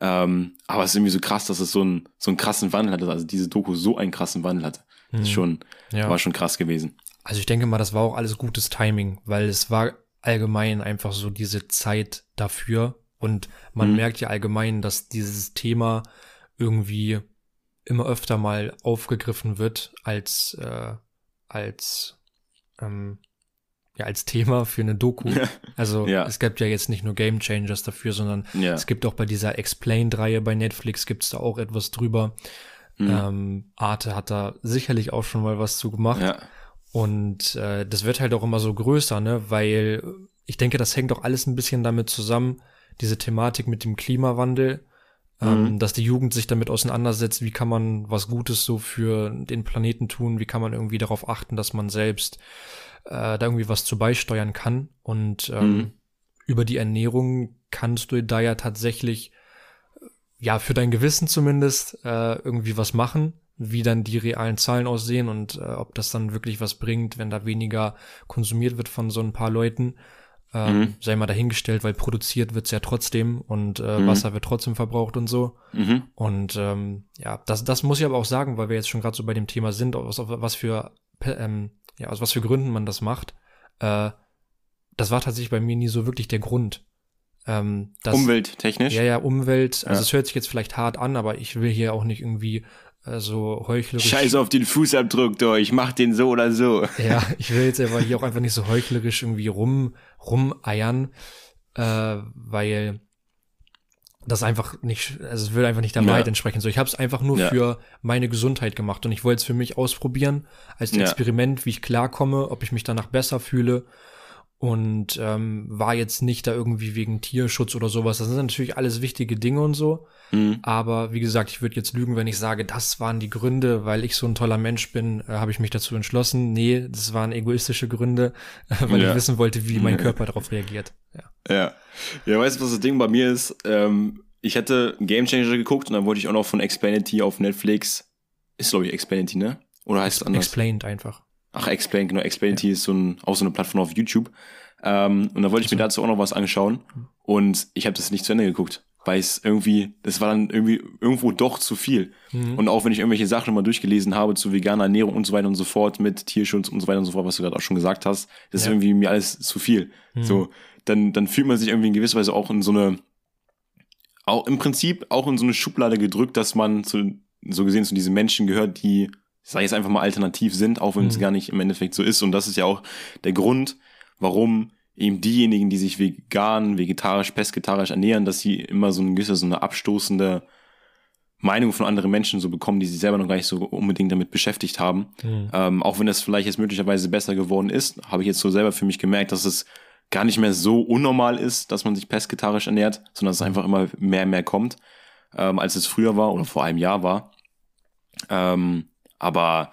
Ähm, aber es ist irgendwie so krass, dass es so, einen so einen krassen Wandel hatte. Also diese Doku so einen krassen Wandel hatte. Das ist schon, Mhm. Ja. war schon krass gewesen. Also ich denke mal, das war auch alles gutes Timing, weil es war allgemein einfach so diese Zeit dafür und man Mhm. merkt ja allgemein, dass dieses Thema irgendwie immer öfter mal aufgegriffen wird als äh, als ähm, ja als Thema für eine Doku. Also Ja. es gibt ja jetzt nicht nur Game Changers dafür, sondern Ja. es gibt auch bei dieser Explained-Reihe bei Netflix gibt's da auch etwas drüber. Mhm. Ähm, Arte hat da sicherlich auch schon mal was zu gemacht. ja. Und äh, das wird halt auch immer so größer, ne? Weil ich denke, das hängt auch alles ein bisschen damit zusammen, diese Thematik mit dem Klimawandel, ähm, Mhm. dass die Jugend sich damit auseinandersetzt, wie kann man was Gutes so für den Planeten tun, wie kann man irgendwie darauf achten, dass man selbst äh, da irgendwie was zu beisteuern kann. Und ähm, Mhm. über die Ernährung kannst du da ja tatsächlich, äh, ja, für dein Gewissen zumindest, äh, irgendwie was machen, wie dann die realen Zahlen aussehen und äh, ob das dann wirklich was bringt, wenn da weniger konsumiert wird von so ein paar Leuten. Ähm, Mhm. Sei mal dahingestellt, weil produziert wird's ja trotzdem und äh, Mhm. Wasser wird trotzdem verbraucht und so. Mhm. Und ähm, ja, das, das muss ich aber auch sagen, weil wir jetzt schon gerade so bei dem Thema sind, aus, aus was für ähm, ja, aus was für Gründen man das macht. äh, das war tatsächlich bei mir nie so wirklich der Grund. Ähm, dass, Umwelttechnisch? Ja, ja, Umwelt. Also Ja. es hört sich jetzt vielleicht hart an, aber ich will hier auch nicht irgendwie äh, so heuchlerisch. Scheiß auf den Fußabdruck, doch, ich mach den so oder so. Ja, ich will jetzt aber hier auch einfach nicht so heuchlerisch irgendwie rum, rumeiern, äh, weil das einfach nicht, also es will einfach nicht der Ja. Wahrheit entsprechen. So, ich habe es einfach nur Ja. für meine Gesundheit gemacht und ich wollte es für mich ausprobieren als Ja. Experiment, wie ich klarkomme, ob ich mich danach besser fühle und ähm, war jetzt nicht da irgendwie wegen Tierschutz oder sowas. Das sind natürlich alles wichtige Dinge und so. Mhm. Aber wie gesagt, ich würde jetzt lügen, wenn ich sage, das waren die Gründe, weil ich so ein toller Mensch bin, äh, habe ich mich dazu entschlossen. Nee, das waren egoistische Gründe, weil Ja. ich wissen wollte, wie mein Körper darauf reagiert. Ja. Ja. Ja, weißt du, was das Ding bei mir ist? Ähm, ich hatte Game Changer geguckt und dann wollte ich auch noch von Explainity auf Netflix. Ist, glaube ich, Explainity, ne? Oder heißt es anders? Explained einfach. Ach, Explain, genau. Explainity ist so ein, auch so eine Plattform auf YouTube. Ähm, und da wollte ich mir dazu auch noch was anschauen. Und ich habe das nicht zu Ende geguckt. Weil es irgendwie, das war dann irgendwie irgendwo doch zu viel. Mhm. Und auch wenn ich irgendwelche Sachen mal durchgelesen habe zu veganer Ernährung und so weiter und so fort, mit Tierschutz und so weiter und so fort, was du gerade auch schon gesagt hast, das ist Ja. irgendwie mir alles zu viel. Mhm. So, dann, dann fühlt man sich irgendwie in gewisser Weise auch in so eine, auch im Prinzip auch in so eine Schublade gedrückt, dass man zu, so gesehen zu diesen Menschen gehört, die, ich sage jetzt einfach mal alternativ sind, auch wenn es Mhm. gar nicht im Endeffekt so ist. Und das ist ja auch der Grund, warum eben diejenigen, die sich vegan, vegetarisch, pesketarisch ernähren, dass sie immer so eine gewisse, so eine abstoßende Meinung von anderen Menschen so bekommen, die sich selber noch gar nicht so unbedingt damit beschäftigt haben. Mhm. Ähm, auch wenn das vielleicht jetzt möglicherweise besser geworden ist, habe ich jetzt so selber für mich gemerkt, dass es gar nicht mehr so unnormal ist, dass man sich pesketarisch ernährt, sondern dass es einfach immer mehr und mehr kommt, ähm, als es früher war oder vor einem Jahr war. Ähm, aber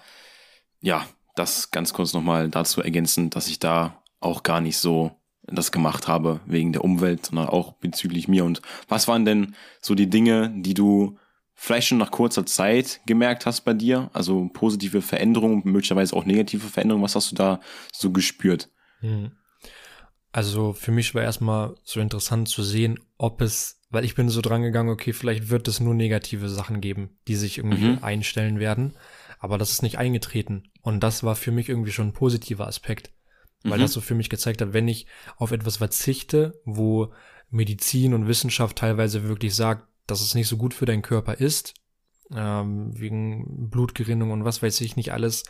ja, das ganz kurz nochmal dazu ergänzen, dass ich da auch gar nicht so das gemacht habe wegen der Umwelt, sondern auch bezüglich mir. Und was waren denn so die Dinge, die du vielleicht schon nach kurzer Zeit gemerkt hast bei dir? Also positive Veränderungen, möglicherweise auch negative Veränderungen. Was hast du da so gespürt? Mhm. Also für mich war erstmal so interessant zu sehen, ob es, weil ich bin so dran gegangen, okay, vielleicht wird es nur negative Sachen geben, die sich irgendwie Mhm. einstellen werden. Aber das ist nicht eingetreten. Und das war für mich irgendwie schon ein positiver Aspekt. Weil Mhm. das so für mich gezeigt hat, wenn ich auf etwas verzichte, wo Medizin und Wissenschaft teilweise wirklich sagt, dass es nicht so gut für deinen Körper ist, ähm, wegen Blutgerinnung und was weiß ich nicht alles,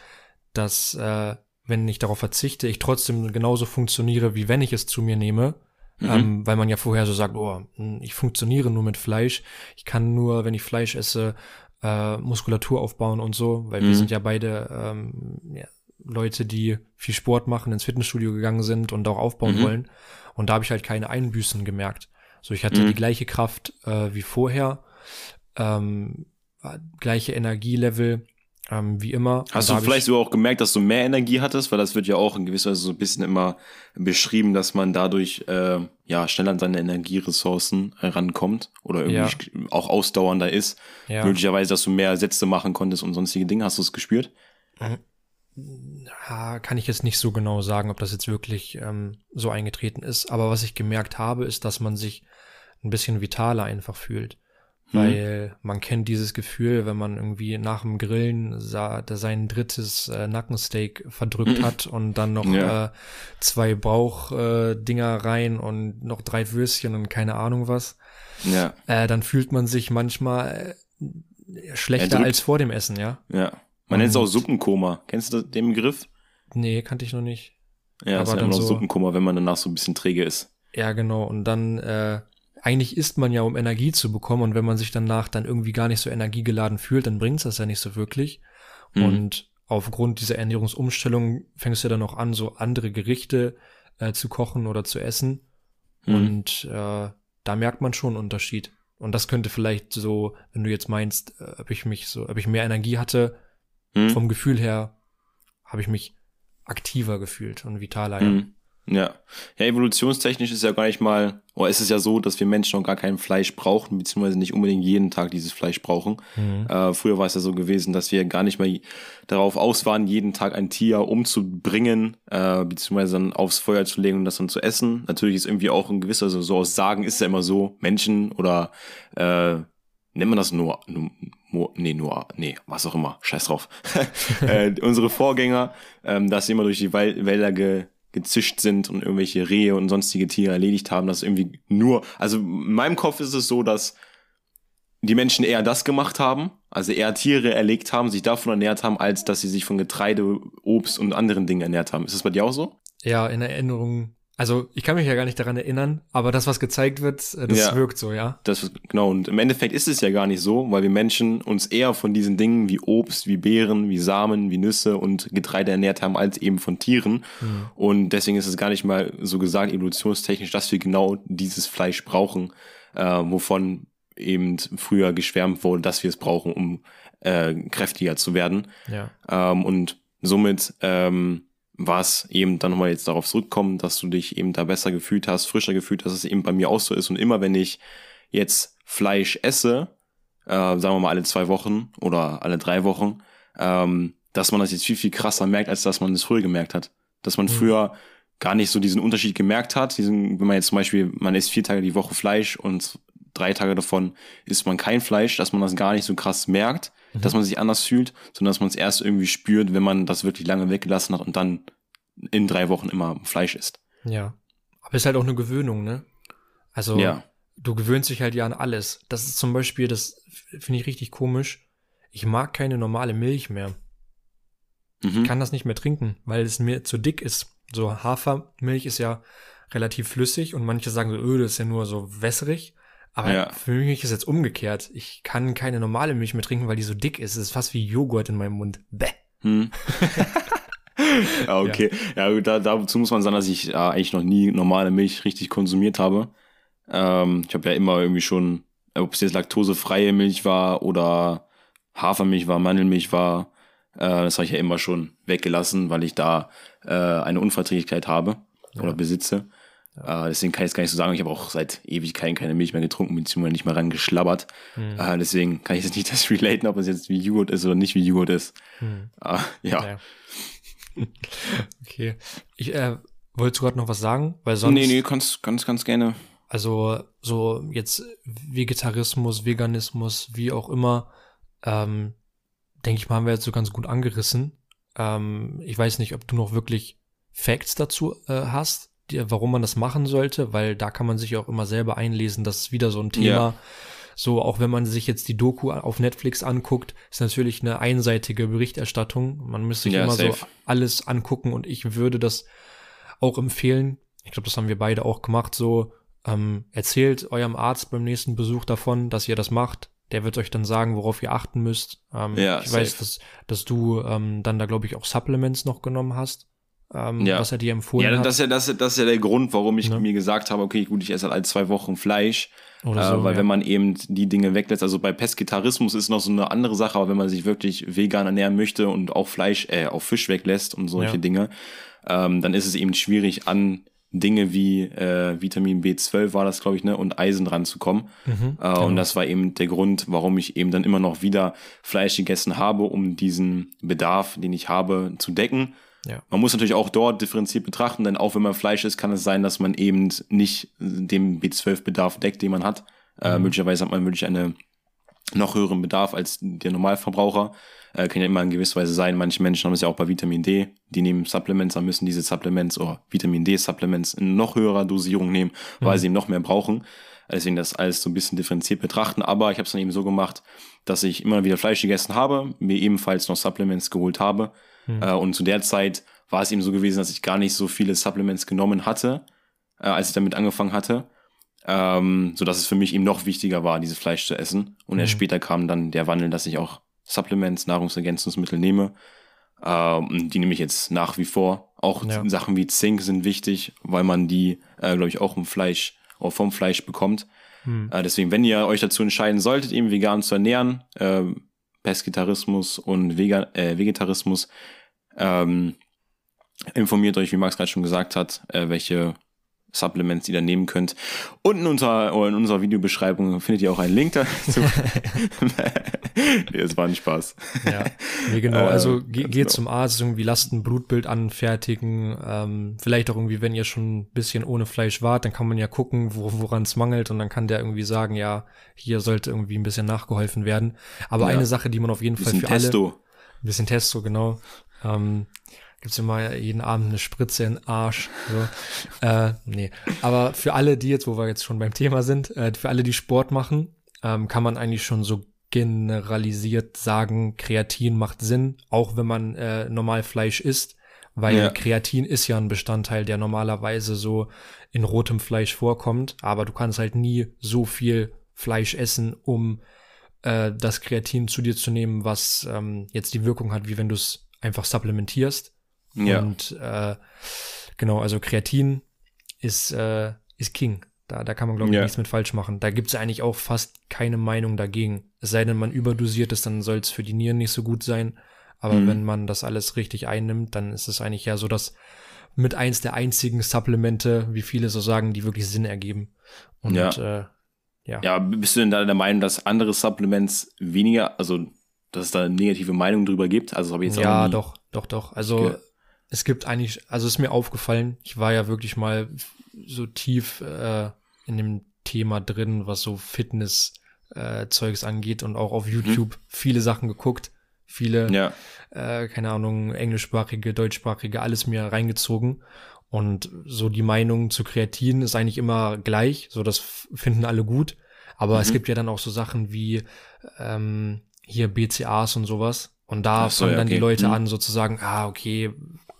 dass äh, wenn ich darauf verzichte, ich trotzdem genauso funktioniere, wie wenn ich es zu mir nehme. Mhm. Ähm, weil man ja vorher so sagt, oh, ich funktioniere nur mit Fleisch. Ich kann nur, wenn ich Fleisch esse, äh, Muskulatur aufbauen und so, weil Mhm. wir sind ja beide ähm, ja, Leute, die viel Sport machen, ins Fitnessstudio gegangen sind und auch aufbauen Mhm. wollen. Und da habe ich halt keine Einbüßen gemerkt. So, ich hatte Mhm. die gleiche Kraft äh, wie vorher, ähm, gleiche Energielevel ähm, wie immer. Hast du vielleicht ich, sogar auch gemerkt, dass du mehr Energie hattest? Weil das wird ja auch in gewisser Weise so ein bisschen immer beschrieben, dass man dadurch äh, ja schneller an seine Energieressourcen äh, rankommt oder irgendwie auch ausdauernder ist. ja, Möglicherweise, dass du mehr Sätze machen konntest und sonstige Dinge. Hast du es gespürt? ja, kann ich jetzt nicht so genau sagen, ob das jetzt wirklich ähm, so eingetreten ist. Aber was ich gemerkt habe, ist, dass man sich ein bisschen vitaler einfach fühlt. Mhm. Weil man kennt dieses Gefühl, wenn man irgendwie nach dem Grillen sa da sein drittes äh, Nackensteak verdrückt Mhm. hat und dann noch Ja. äh, zwei Bauchdinger äh, Dinger rein und noch drei Würstchen und keine Ahnung was. Ja, Äh, dann fühlt man sich manchmal äh, schlechter als vor dem Essen, ja? ja. Man nennt es auch Suppenkoma. Kennst du den Begriff? Nee, kannte ich noch nicht. Ja, Aber das ist ja immer noch so- Suppenkoma, wenn man danach so ein bisschen träge ist. Ja, genau. Und dann, äh, eigentlich isst man ja, um Energie zu bekommen. Und wenn man sich danach dann irgendwie gar nicht so energiegeladen fühlt, dann bringt's das ja nicht so wirklich. Mhm. Und aufgrund dieser Ernährungsumstellung fängst du dann auch an, so andere Gerichte äh, zu kochen oder zu essen. Mhm. Und äh, da merkt man schon einen Unterschied. Und das könnte vielleicht so, wenn du jetzt meinst, äh, ob ich mich so, ob ich mehr Energie hatte, Mhm. vom Gefühl her, habe ich mich aktiver gefühlt und vitaler. Ja. Ja. Ja, evolutionstechnisch ist ja gar nicht mal, oder ist es ja so, dass wir Menschen noch gar kein Fleisch brauchen, beziehungsweise nicht unbedingt jeden Tag dieses Fleisch brauchen. Mhm. Äh, früher war es ja so gewesen, dass wir gar nicht mehr darauf aus waren, jeden Tag ein Tier umzubringen, äh, beziehungsweise dann aufs Feuer zu legen und das dann zu essen. Natürlich ist irgendwie auch ein gewisser, so, so aus Sagen ist es ja immer so, Menschen oder äh, nennt man das nur, nur nee, nur, nee, was auch immer, scheiß drauf. äh, unsere Vorgänger, ähm, dass sie immer durch die Wälder ge, gezischt sind und irgendwelche Rehe und sonstige Tiere erledigt haben, dass irgendwie nur, also in meinem Kopf ist es so, dass die Menschen eher das gemacht haben, also eher Tiere erlegt haben, sich davon ernährt haben, als dass sie sich von Getreide, Obst und anderen Dingen ernährt haben. Ist das bei dir auch so? Ja, in Erinnerung. Also ich kann mich ja gar nicht daran erinnern, aber das, was gezeigt wird, äh, das Ja. wirkt so, ja. Das, genau, und im Endeffekt ist es ja gar nicht so, weil wir Menschen uns eher von diesen Dingen wie Obst, wie Beeren, wie Samen, wie Nüsse und Getreide ernährt haben, als eben von Tieren. Und deswegen ist es gar nicht mal so gesagt evolutionstechnisch, dass wir genau dieses Fleisch brauchen, äh, wovon eben früher geschwärmt wurde, dass wir es brauchen, um äh, kräftiger zu werden. Ja. Ähm, und somit ähm, war es eben dann nochmal jetzt darauf zurückkommen, dass du dich eben da besser gefühlt hast, frischer gefühlt, dass es eben bei mir auch so ist. Und immer wenn ich jetzt Fleisch esse, äh, sagen wir mal alle zwei Wochen oder alle drei Wochen, ähm, dass man das jetzt viel, viel krasser merkt, als dass man es früher gemerkt hat. Dass man früher gar nicht so diesen Unterschied gemerkt hat. Diesen, wenn man jetzt zum Beispiel, man isst vier Tage die Woche Fleisch und drei Tage davon isst man kein Fleisch, dass man das gar nicht so krass merkt, dass man sich anders fühlt, sondern dass man es erst irgendwie spürt, wenn man das wirklich lange weggelassen hat und dann in drei Wochen immer Fleisch isst. Ja. Aber ist halt auch eine Gewöhnung, ne? Also, Ja. du gewöhnst dich halt ja an alles. Das ist zum Beispiel, das finde ich richtig komisch. Ich mag keine normale Milch mehr. Mhm. kann das nicht mehr trinken, weil es mir zu dick ist. So Hafermilch ist ja relativ flüssig und manche sagen so, öh, das ist ja nur so wässrig. Aber Ja. für mich ist jetzt umgekehrt. Ich kann keine normale Milch mehr trinken, weil die so dick ist. Es ist fast wie Joghurt in meinem Mund. Bäh. Hm. ja, okay. Ja, gut, da, dazu muss man sagen, dass ich äh, eigentlich noch nie normale Milch richtig konsumiert habe. Ähm, ich habe ja immer irgendwie schon, äh, ob es jetzt laktosefreie Milch war oder Hafermilch war, Mandelmilch war, äh, das habe ich ja immer schon weggelassen, weil ich da äh, eine Unverträglichkeit habe oder besitze. Äh, deswegen kann ich jetzt gar nicht so sagen. Ich habe auch seit Ewigkeiten keine Milch mehr getrunken, beziehungsweise nicht mehr rangeschlabbert. Äh, deswegen kann ich jetzt nicht das relaten, ob es jetzt wie Joghurt ist oder nicht wie Joghurt ist. Äh, ja. Ja. okay. Ich äh, wollte gerade noch was sagen, weil sonst. Nee, nee, kannst, kannst, kannst gerne. Also so jetzt Vegetarismus, Veganismus, wie auch immer, ähm, denke ich mal, haben wir jetzt so ganz gut angerissen. Ähm, ich weiß nicht, ob du noch wirklich Facts dazu äh, hast, warum man das machen sollte, weil da kann man sich auch immer selber einlesen. Das ist wieder so ein Thema. Ja. So, auch wenn man sich jetzt die Doku auf Netflix anguckt, ist natürlich eine einseitige Berichterstattung. Man müsste sich Ja, immer so safe. alles angucken und ich würde das auch empfehlen. Ich glaube, das haben wir beide auch gemacht. So, ähm, erzählt eurem Arzt beim nächsten Besuch davon, dass ihr das macht. Der wird euch dann sagen, worauf ihr achten müsst. Ähm, Ja, ich weiß, safe. dass, dass du ähm, dann da, glaube ich, auch Supplements noch genommen hast, ähm, Ja. was er dir empfohlen Ja, hat. das ist ja, das, ist- das ist ja der Grund, warum ich Ne? mir gesagt habe, okay, gut, ich esse halt alle zwei Wochen Fleisch. Oder äh, so, weil ja. wenn man eben die Dinge weglässt, also bei Pesketarismus ist noch so eine andere Sache, aber wenn man sich wirklich vegan ernähren möchte und auch Fleisch, äh, auch Fisch weglässt und solche Ja. Dinge, ähm, dann ist es eben schwierig an Dinge wie äh, Vitamin B12 war das, glaube ich, ne, und Eisen ranzukommen. Mhm, Äh, Und das war eben der Grund, warum ich eben dann immer noch wieder Fleisch gegessen habe, um diesen Bedarf, den ich habe, zu decken. Ja. Man muss natürlich auch dort differenziert betrachten, denn auch wenn man Fleisch isst, kann es sein, dass man eben nicht den B12-Bedarf deckt, den man hat. Äh, möglicherweise hat man wirklich einen noch höheren Bedarf als der Normalverbraucher. Äh, kann ja immer in gewisser Weise sein. Manche Menschen haben es ja auch bei Vitamin D. Die nehmen Supplements, dann müssen diese Supplements oder Vitamin D-Supplements in noch höherer Dosierung nehmen, weil sie eben noch mehr brauchen. Deswegen das alles so ein bisschen differenziert betrachten. Aber ich habe es dann eben so gemacht, dass ich immer wieder Fleisch gegessen habe, mir ebenfalls noch Supplements geholt habe. Äh, und zu der Zeit war es eben so gewesen, dass ich gar nicht so viele Supplements genommen hatte, äh, als ich damit angefangen hatte. Ähm, so dass es für mich eben noch wichtiger war, dieses Fleisch zu essen. Und erst später kam dann der Wandel, dass ich auch Supplements, Nahrungsergänzungsmittel nehme. Ähm, die nehme ich jetzt nach wie vor. Auch Ja. Sachen wie Zink sind wichtig, weil man die, äh, glaube ich, auch im Fleisch, auch vom Fleisch bekommt. Äh, deswegen, wenn ihr euch dazu entscheiden solltet, eben vegan zu ernähren, äh, Pesketarismus und Vegan, äh, Vegetarismus, ähm, informiert euch, wie Max gerade schon gesagt hat, äh, welche Supplements ihr da nehmen könnt. In unserer, oder in unserer Videobeschreibung findet ihr auch einen Link dazu. nee, es war ein Spaß. Ja, nee, genau. Äh, Also ganz geht genau. zum Arzt, irgendwie lasst ein Blutbild anfertigen. Ähm, vielleicht auch irgendwie, wenn ihr schon ein bisschen ohne Fleisch wart, dann kann man ja gucken, wo, woran es mangelt und dann kann der irgendwie sagen, ja, hier sollte irgendwie ein bisschen nachgeholfen werden. Aber Ja. eine Sache, die man auf jeden Fall für alle Testo. ein bisschen Testo, genau. Ähm, gibt's immer jeden Abend eine Spritze in den Arsch. So. äh, nee. Aber für alle, die jetzt, wo wir jetzt schon beim Thema sind, äh, für alle, die Sport machen, ähm, kann man eigentlich schon so generalisiert sagen, Kreatin macht Sinn, auch wenn man äh, normal Fleisch isst, weil Ja. Kreatin ist ja ein Bestandteil, der normalerweise so in rotem Fleisch vorkommt, aber du kannst halt nie so viel Fleisch essen, um äh, das Kreatin zu dir zu nehmen, was ähm, jetzt die Wirkung hat, wie wenn du es einfach supplementierst. Ja. Und äh, genau, also Kreatin ist, äh, ist King. Da, da kann man, glaube ich, Ja. nichts mit falsch machen. Da gibt's eigentlich auch fast keine Meinung dagegen. Es sei denn, man überdosiert es, dann soll es für die Nieren nicht so gut sein. Aber Mhm. wenn man das alles richtig einnimmt, dann ist es eigentlich ja so, dass mit eins der einzigen Supplemente, wie viele so sagen, die wirklich Sinn ergeben. Und Ja. äh, ja. Ja, bist du denn da der Meinung, dass andere Supplements weniger, also dass es da negative Meinung drüber gibt? Also habe ich jetzt auch Ja, doch, doch, doch. Also Okay. Es gibt eigentlich, also ist mir aufgefallen, ich war ja wirklich mal so tief äh, in dem Thema drin, was so Fitness äh, Zeugs angeht und auch auf YouTube viele Sachen geguckt, viele, Mhm. Ja, äh, keine Ahnung, englischsprachige, deutschsprachige, alles mir reingezogen. Und so die Meinung zu Kreatin ist eigentlich immer gleich, so das finden alle gut. Aber es Mhm. gibt ja dann auch so Sachen wie ähm, hier BCAs und sowas. Und da so, fangen ja, dann die okay. Leute Mhm. an, sozusagen, ah, okay,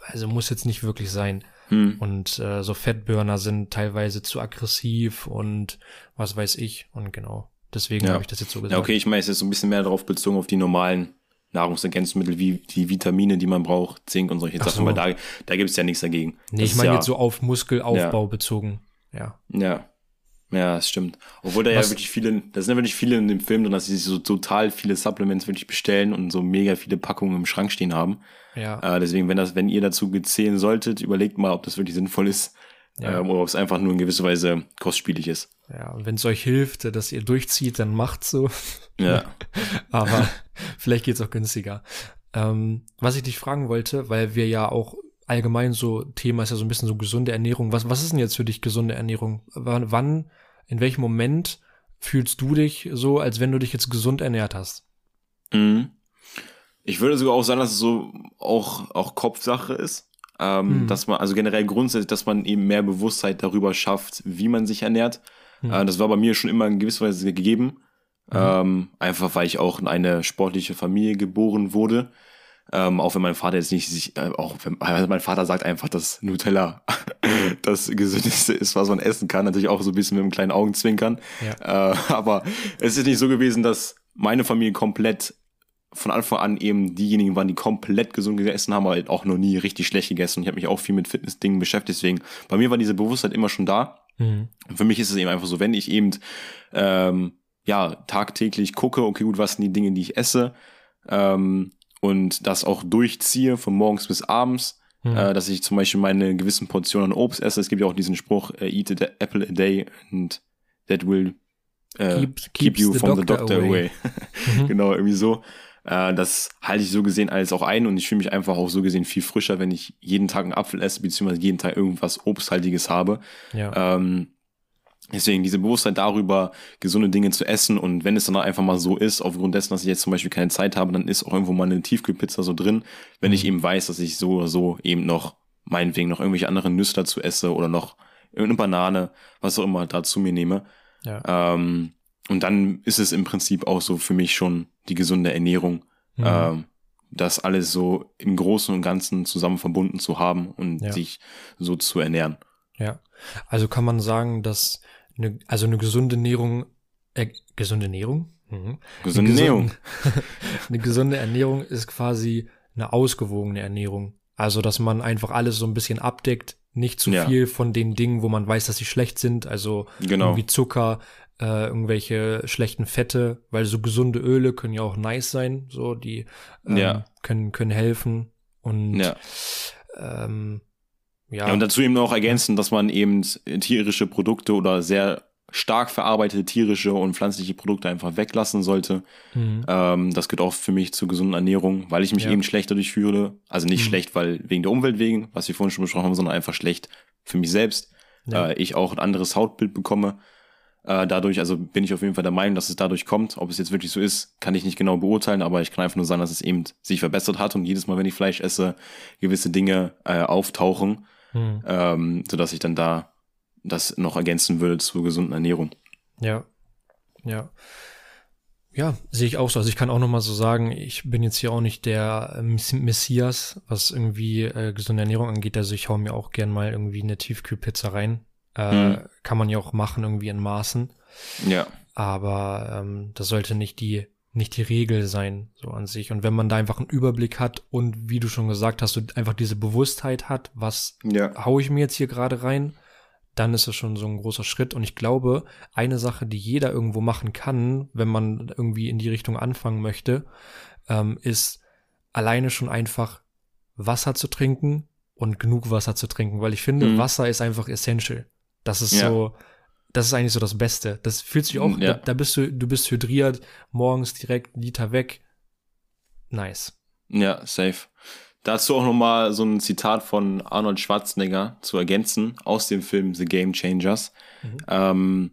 also muss jetzt nicht wirklich sein. hm. Und äh, so Fettburner sind teilweise zu aggressiv und was weiß ich. Und genau, deswegen Ja. habe ich das jetzt so gesagt. ja, okay, ich meine, es ist so ein bisschen mehr darauf bezogen auf die normalen Nahrungsergänzungsmittel wie die Vitamine, die man braucht, Zink und solche Ach Sachen, so. weil da, da gibt es ja nichts dagegen. Nee, Das ich meine ja, jetzt so auf Muskelaufbau bezogen. Ja. Ja. Ja, das stimmt. Obwohl da ja Was- wirklich viele, da sind ja wirklich viele in dem Film drin, dass sie sich so total viele Supplements wirklich bestellen und so mega viele Packungen im Schrank stehen haben. Ja. Äh, deswegen, wenn das, wenn ihr dazu zählen solltet, überlegt mal, ob das wirklich sinnvoll ist. Ja. Ähm, oder ob es einfach nur in gewisser Weise kostspielig ist. Ja, und wenn es euch hilft, dass ihr durchzieht, dann macht's so. Ja. Aber vielleicht geht's auch günstiger. Ähm, was ich dich fragen wollte, weil wir ja auch allgemein so, Thema ist ja so ein bisschen so gesunde Ernährung. Was, was ist denn jetzt für dich gesunde Ernährung? Wann, wann, in welchem Moment fühlst du dich so, als wenn du dich jetzt gesund ernährt hast? Mhm. Ich würde sogar auch sagen, dass es so auch, auch Kopfsache ist. Ähm, Mhm. Dass man, also generell grundsätzlich, dass man eben mehr Bewusstheit darüber schafft, wie man sich ernährt. Mhm. Äh, das war bei mir schon immer in gewisser Weise gegeben. Mhm. Ähm, einfach weil ich auch in eine sportliche Familie geboren wurde. Ähm, auch wenn mein Vater jetzt nicht sich, äh, auch wenn, also mein Vater sagt einfach, dass Nutella das gesündeste ist, was man essen kann. Natürlich auch so ein bisschen mit einem kleinen Augenzwinkern. Ja. Äh, aber es ist nicht so gewesen, dass meine Familie komplett von Anfang an eben diejenigen waren, die komplett gesund gegessen haben, aber halt auch noch nie richtig schlecht gegessen. Ich habe mich auch viel mit Fitnessdingen beschäftigt, deswegen bei mir war diese Bewusstheit immer schon da. Mhm. Für mich ist es eben einfach so, wenn ich eben ähm, ja tagtäglich gucke, okay, gut, was sind die Dinge, die ich esse ähm, und das auch durchziehe von morgens bis abends, Mhm. äh, dass ich zum Beispiel meine gewissen Portionen an Obst esse. Es gibt ja auch diesen Spruch, äh, eat a apple a day and that will äh, Keep- keep, you the from the doctor doctor away. away. Mhm. genau, irgendwie so. Äh, das halte ich so gesehen alles auch ein und ich fühle mich einfach auch so gesehen viel frischer, wenn ich jeden Tag einen Apfel esse, beziehungsweise jeden Tag irgendwas Obsthaltiges habe. Ja. Ähm, deswegen diese Bewusstheit darüber, gesunde Dinge zu essen und wenn es dann einfach mal so ist, aufgrund dessen, dass ich jetzt zum Beispiel keine Zeit habe, dann ist auch irgendwo mal eine Tiefkühlpizza so drin, wenn ich Mhm. eben weiß, dass ich so oder so eben noch meinetwegen noch irgendwelche anderen Nüsse dazu esse oder noch irgendeine Banane, was auch immer da zu mir nehme. ja. Ähm, und dann ist es im Prinzip auch so für mich schon die gesunde Ernährung, Mhm. ähm, das alles so im Großen und Ganzen zusammen verbunden zu haben und Ja. sich so zu ernähren. Ja, also kann man sagen, dass eine, also eine gesunde Ernährung, äh, gesunde Ernährung? Mhm. Gesunde Eine Ernährung. gesunde- eine gesunde Ernährung ist quasi eine ausgewogene Ernährung. Also, dass man einfach alles so ein bisschen abdeckt, nicht zu Ja. viel von den Dingen, wo man weiß, dass sie schlecht sind, also Genau. irgendwie Zucker, äh, irgendwelche schlechten Fette, weil so gesunde Öle können ja auch nice sein, so die ähm, Ja. können können helfen und Ja. ähm, ja, Ja, und dazu eben noch ergänzen, dass man eben tierische Produkte oder sehr stark verarbeitete tierische und pflanzliche Produkte einfach weglassen sollte. mhm. Ähm, das gehört auch für mich zur gesunden Ernährung, weil ich mich Ja. eben schlecht dadurch fühle. Also nicht Mhm. schlecht, weil wegen der Umwelt wegen, was wir vorhin schon besprochen haben, sondern einfach schlecht für mich selbst. Ja. Äh, ich auch ein anderes Hautbild bekomme. Äh, dadurch, also bin ich auf jeden Fall der Meinung, dass es dadurch kommt. Ob es jetzt wirklich so ist, kann ich nicht genau beurteilen, aber ich kann einfach nur sagen, dass es eben sich verbessert hat und jedes Mal, wenn ich Fleisch esse, gewisse Dinge äh, auftauchen, hm. ähm, sodass ich dann da das noch ergänzen würde zur gesunden Ernährung. Ja, ja. Ja, sehe ich auch so. Also ich kann auch noch mal so sagen, ich bin jetzt hier auch nicht der Messias, was irgendwie äh, gesunde Ernährung angeht. Also ich hau mir auch gern mal irgendwie eine Tiefkühlpizza rein. Äh, hm. Kann man ja auch machen irgendwie in Maßen. Ja. Aber ähm, das sollte nicht die nicht die Regel sein so an sich. Und wenn man da einfach einen Überblick hat und wie du schon gesagt hast, du einfach diese Bewusstheit hat, was ja. hau ich mir jetzt hier gerade rein, dann ist es schon so ein großer Schritt. Und ich glaube, eine Sache, die jeder irgendwo machen kann, wenn man irgendwie in die Richtung anfangen möchte, ähm, ist alleine schon einfach Wasser zu trinken und genug Wasser zu trinken, weil ich finde, mhm. Wasser ist einfach essential. Das ist ja. so, das ist eigentlich so das Beste. Das fühlt sich auch, ja. da, da, bist du, du bist hydriert, morgens direkt Liter weg. Nice. Ja, safe. Dazu auch nochmal so ein Zitat von Arnold Schwarzenegger zu ergänzen aus dem Film The Game Changers. Mhm. Ähm,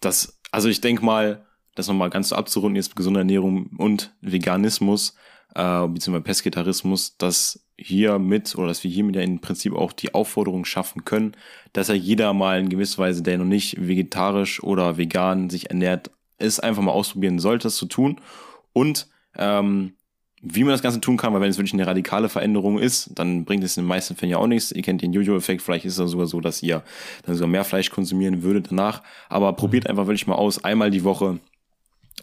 das, also ich denke mal, das nochmal ganz so abzurunden, jetzt gesunde Ernährung und Veganismus, äh, beziehungsweise Pesketarismus, dass hier mit oder dass wir hier mit ja im Prinzip auch die Aufforderung schaffen können, dass ja jeder mal in gewisser Weise, der noch nicht vegetarisch oder vegan sich ernährt, es einfach mal ausprobieren sollte, das zu tun. Und ähm, wie man das Ganze tun kann, weil wenn es wirklich eine radikale Veränderung ist, dann bringt es in den meisten Fällen ja auch nichts. Ihr kennt den Jojo-Effekt, vielleicht ist es sogar so, dass ihr dann sogar mehr Fleisch konsumieren würdet danach. Aber probiert mhm. einfach wirklich mal aus, einmal die Woche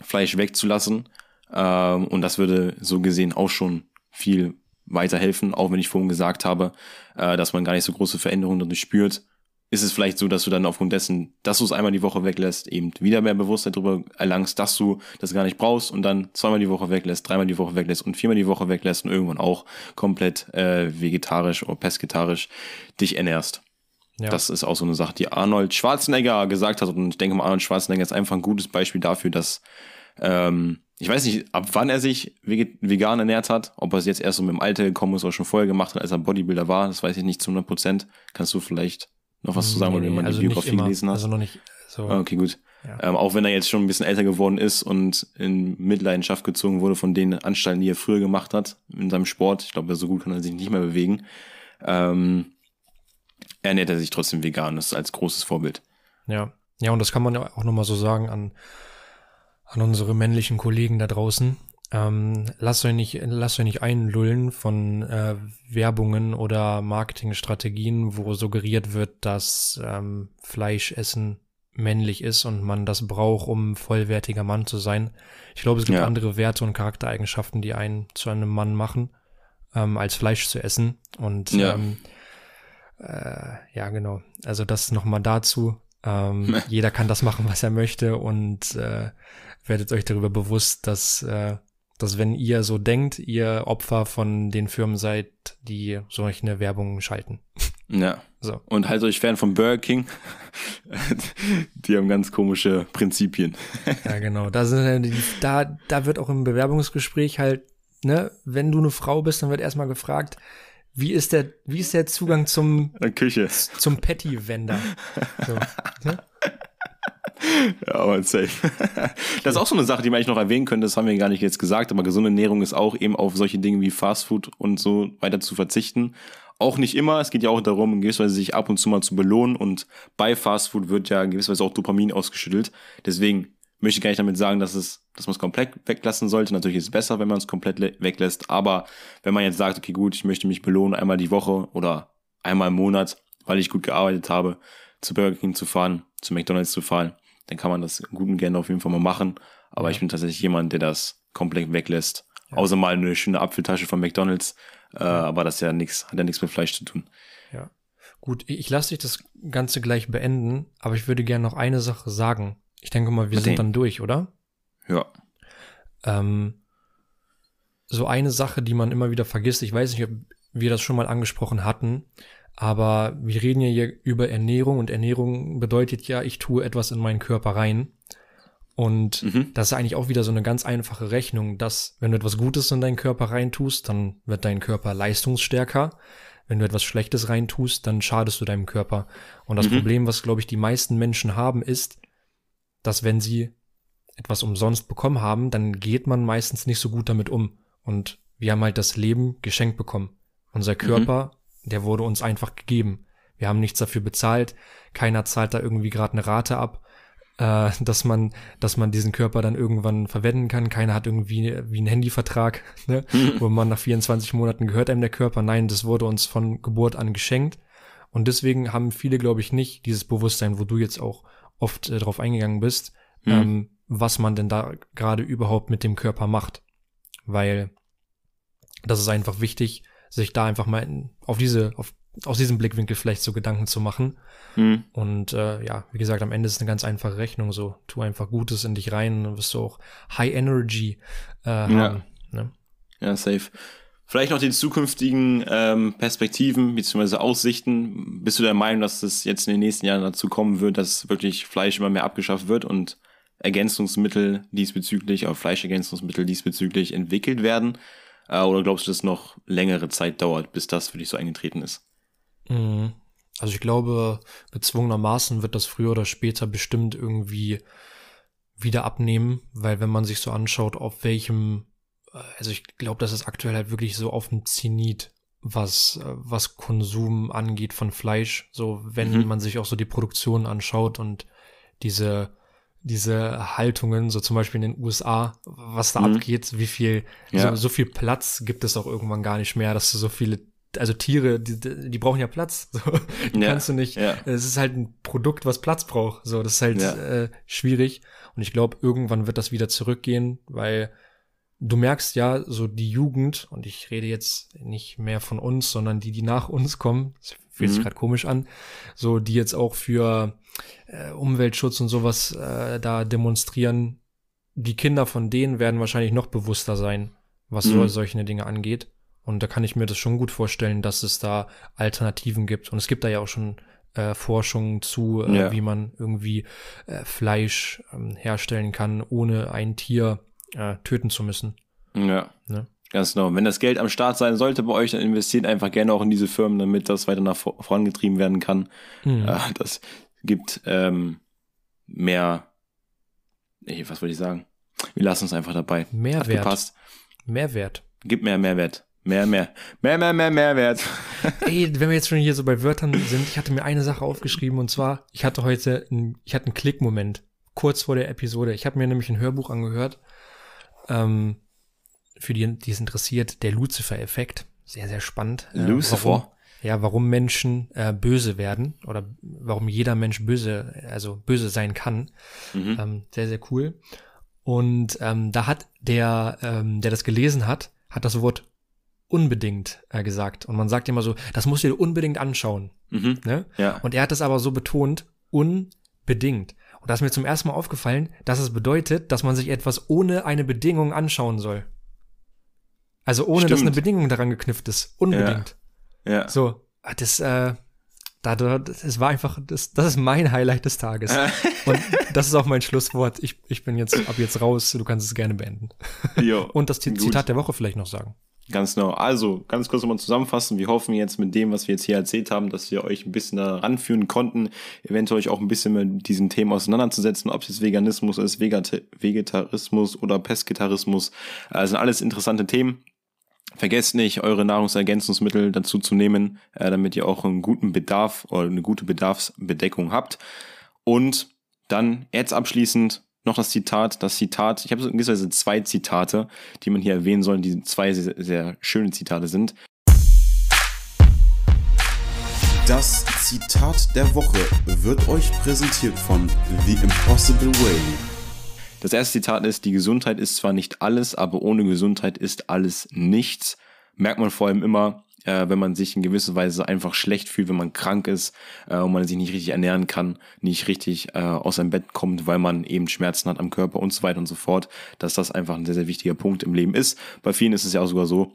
Fleisch wegzulassen. Ähm, und das würde so gesehen auch schon viel weiterhelfen, auch wenn ich vorhin gesagt habe, äh, dass man gar nicht so große Veränderungen dadurch spürt ist es vielleicht so, dass du dann aufgrund dessen, dass du es einmal die Woche weglässt, eben wieder mehr Bewusstsein darüber erlangst, dass du das gar nicht brauchst und dann zweimal die Woche weglässt, dreimal die Woche weglässt und viermal die Woche weglässt und irgendwann auch komplett äh, vegetarisch oder pesketarisch dich ernährst. Ja. Das ist auch so eine Sache, die Arnold Schwarzenegger gesagt hat. Und ich denke mal, Arnold Schwarzenegger ist einfach ein gutes Beispiel dafür, dass ähm, ich weiß nicht, ab wann er sich vegan ernährt hat, ob er es jetzt erst so mit dem Alter gekommen ist oder schon vorher gemacht hat, als er Bodybuilder war, das weiß ich nicht zu 100 Prozent. Kannst du vielleicht noch was zu sagen, nee, wenn man also die Biografie gelesen hat? Also noch nicht so. Ah, okay, gut. Ja. Ähm, auch wenn er jetzt schon ein bisschen älter geworden ist und in Mitleidenschaft gezogen wurde von den Anstalten, die er früher gemacht hat in seinem Sport. Ich glaube, so gut kann er sich nicht mehr bewegen. Ähm, ernährt er sich trotzdem vegan. Das ist als großes Vorbild. Ja. Ja, und das kann man ja auch nochmal so sagen an, an unsere männlichen Kollegen da draußen. Ähm, lasst euch nicht, lasst euch nicht einlullen von äh, Werbungen oder Marketingstrategien, wo suggeriert wird, dass ähm, Fleischessen männlich ist und man das braucht, um vollwertiger Mann zu sein. Ich glaube, es gibt ja. andere Werte und Charaktereigenschaften, die einen zu einem Mann machen, ähm, als Fleisch zu essen. Und ja, ähm, äh, ja genau. Also das nochmal dazu. Ähm, jeder kann das machen, was er möchte und äh, werdet euch darüber bewusst, dass äh, dass wenn ihr so denkt, ihr Opfer von den Firmen seid, die solche Werbung schalten. Ja. So. Und haltet euch fern von Burger King. die haben ganz komische Prinzipien. ja, genau. Da, sind, da, da wird auch im Bewerbungsgespräch halt, ne, wenn du eine Frau bist, dann wird erstmal gefragt, wie ist der, wie ist der Zugang zum, Küche. zum Patty-Wender? So, ne? ja, aber safe. Das ist auch so eine Sache, die man eigentlich noch erwähnen könnte, das haben wir gar nicht jetzt gesagt, aber gesunde Ernährung ist auch eben auf solche Dinge wie Fastfood und so weiter zu verzichten. Auch nicht immer, es geht ja auch darum, in gewisser Weise sich ab und zu mal zu belohnen und bei Fastfood wird ja in gewisser Weise auch Dopamin ausgeschüttelt. Deswegen möchte ich gar nicht damit sagen, dass es, dass man es komplett weglassen sollte. Natürlich ist es besser, wenn man es komplett weglässt, aber wenn man jetzt sagt, okay, gut, ich möchte mich belohnen einmal die Woche oder einmal im Monat, weil ich gut gearbeitet habe, zu Burger King zu fahren, zu McDonald's zu fahren, dann kann man das gut und gerne auf jeden Fall mal machen. Aber ich bin tatsächlich jemand, der das komplett weglässt. Ja. Außer mal eine schöne Apfeltasche von McDonalds. Äh, ja. Aber das ist ja nichts, hat ja nichts mit Fleisch zu tun. Ja. Gut, ich lasse dich das Ganze gleich beenden, aber ich würde gerne noch eine Sache sagen. Ich denke mal, wir mit sind dann durch, oder? Ja. Ähm, so eine Sache, die man immer wieder vergisst, ich weiß nicht, ob wir das schon mal angesprochen hatten, aber wir reden ja hier über Ernährung und Ernährung bedeutet ja, ich tue etwas in meinen Körper rein. Und mhm. das ist eigentlich auch wieder so eine ganz einfache Rechnung, dass wenn du etwas Gutes in deinen Körper reintust, dann wird dein Körper leistungsstärker. Wenn du etwas Schlechtes reintust, dann schadest du deinem Körper. Und das mhm. Problem, was, glaube ich, die meisten Menschen haben, ist, dass wenn sie etwas umsonst bekommen haben, dann geht man meistens nicht so gut damit um. Und wir haben halt das Leben geschenkt bekommen. Unser Körper, mhm. der wurde uns einfach gegeben. Wir haben nichts dafür bezahlt. Keiner zahlt da irgendwie gerade eine Rate ab, äh, dass man, dass man diesen Körper dann irgendwann verwenden kann. Keiner hat irgendwie wie einen Handyvertrag, ne? Mhm. wo man nach 24 Monaten gehört einem der Körper. Nein, das wurde uns von Geburt an geschenkt. Und deswegen haben viele, glaube ich, nicht dieses Bewusstsein, wo du jetzt auch oft äh, drauf eingegangen bist, mhm. ähm, was man denn da gerade überhaupt mit dem Körper macht. Weil das ist einfach wichtig, sich da einfach mal in, auf diese, auf, aus diesem Blickwinkel vielleicht so Gedanken zu machen. Mhm. Und äh, ja, wie gesagt, am Ende ist es eine ganz einfache Rechnung. So, tu einfach Gutes in dich rein, dann wirst du auch High Energy äh, haben. Ja. Ne? ja, safe. Vielleicht noch die zukünftigen ähm, Perspektiven bzw. Aussichten. Bist du der Meinung, dass es jetzt in den nächsten Jahren dazu kommen wird, dass wirklich Fleisch immer mehr abgeschafft wird und Ergänzungsmittel diesbezüglich, auch Fleischergänzungsmittel diesbezüglich entwickelt werden? Äh, oder glaubst du, dass es noch längere Zeit dauert, bis das für dich so eingetreten ist? Mhm. Also ich glaube, bezwungenermaßen wird das früher oder später bestimmt irgendwie wieder abnehmen, weil wenn man sich so anschaut, auf welchem also ich glaube, das ist aktuell halt wirklich so auf dem Zenit, was, was Konsum angeht von Fleisch. So, wenn mhm. man sich auch so die Produktion anschaut und diese, diese Haltungen, so zum Beispiel in den USA, was da mhm. abgeht, wie viel, ja. so, so viel Platz gibt es auch irgendwann gar nicht mehr, dass du so viele also Tiere, die, die brauchen ja Platz. So. Die ja, kannst du nicht. Ja. Es ist halt ein Produkt, was Platz braucht. So, das ist halt ja. äh, schwierig. Und ich glaube, irgendwann wird das wieder zurückgehen, weil du merkst ja, so die Jugend, und ich rede jetzt nicht mehr von uns, sondern die, die nach uns kommen, das fühlt mhm. sich gerade komisch an, so die jetzt auch für äh, Umweltschutz und sowas äh, da demonstrieren, die Kinder von denen werden wahrscheinlich noch bewusster sein, was mhm. so, solche Dinge angeht. Und da kann ich mir das schon gut vorstellen, dass es da Alternativen gibt. Und es gibt da ja auch schon äh, Forschung zu, äh, ja. wie man irgendwie äh, Fleisch ähm, herstellen kann, ohne ein Tier äh, töten zu müssen. Ja. Ne? Ganz genau. Wenn das Geld am Start sein sollte bei euch, dann investiert einfach gerne auch in diese Firmen, damit das weiter nach vorangetrieben werden kann. Mhm. Äh, das gibt ähm, mehr, ey, was wollte ich sagen? Wir lassen uns einfach dabei. Mehrwert. Hat gepasst. Mehrwert. Gibt mehr Mehrwert. Mehr, mehr, mehr, mehr, mehr, Mehrwert. Ey, wenn wir jetzt schon hier so bei Wörtern sind, ich hatte mir eine Sache aufgeschrieben und zwar, ich hatte heute, ein, ich hatte einen Klickmoment kurz vor der Episode. Ich habe mir nämlich ein Hörbuch angehört ähm, für die, die es interessiert, der Lucifer-Effekt. Sehr, sehr spannend. Äh, Lucifer? Warum, ja, warum Menschen äh, böse werden oder warum jeder Mensch böse, also böse sein kann. Mhm. Ähm, sehr, sehr cool. Und ähm, da hat der, ähm, der das gelesen hat, hat das Wort unbedingt äh, gesagt. Und man sagt immer so, das musst du dir unbedingt anschauen. Mhm. Ne? Ja. Und er hat es aber so betont, unbedingt. Und da ist mir zum ersten Mal aufgefallen, dass es bedeutet, dass man sich etwas ohne eine Bedingung anschauen soll. Also ohne, Stimmt. dass eine Bedingung daran geknüpft ist. Unbedingt. Ja. ja. So, das, äh, da, das war einfach, das, das ist mein Highlight des Tages. Und das ist auch mein Schlusswort. Ich, ich bin jetzt ab jetzt raus, du kannst es gerne beenden. Jo, Und das Zitat gut. der Woche vielleicht noch sagen. Ganz genau. Also, ganz kurz nochmal zusammenfassen. Wir hoffen jetzt mit dem, was wir jetzt hier erzählt haben, dass wir euch ein bisschen da ranführen konnten, eventuell euch auch ein bisschen mit diesen Themen auseinanderzusetzen, ob es jetzt Veganismus ist, Vegetarismus oder Pesketarismus. Also sind alles interessante Themen. Vergesst nicht, eure Nahrungsergänzungsmittel dazu zu nehmen, äh, damit ihr auch einen guten Bedarf oder eine gute Bedarfsbedeckung habt. Und dann jetzt abschließend noch das Zitat, das Zitat, ich habe so gewisserweise zwei Zitate, die man hier erwähnen soll, die zwei sehr, sehr schöne Zitate sind. Das Zitat der Woche wird euch präsentiert von The Impossible Way. Das erste Zitat ist, die Gesundheit ist zwar nicht alles, aber ohne Gesundheit ist alles nichts. Merkt man vor allem immer, äh, wenn man sich in gewisser Weise einfach schlecht fühlt, wenn man krank ist äh, und man sich nicht richtig ernähren kann, nicht richtig äh, aus seinem Bett kommt, weil man eben Schmerzen hat am Körper und so weiter und so fort, dass das einfach ein sehr, sehr wichtiger Punkt im Leben ist. Bei vielen ist es ja auch sogar so,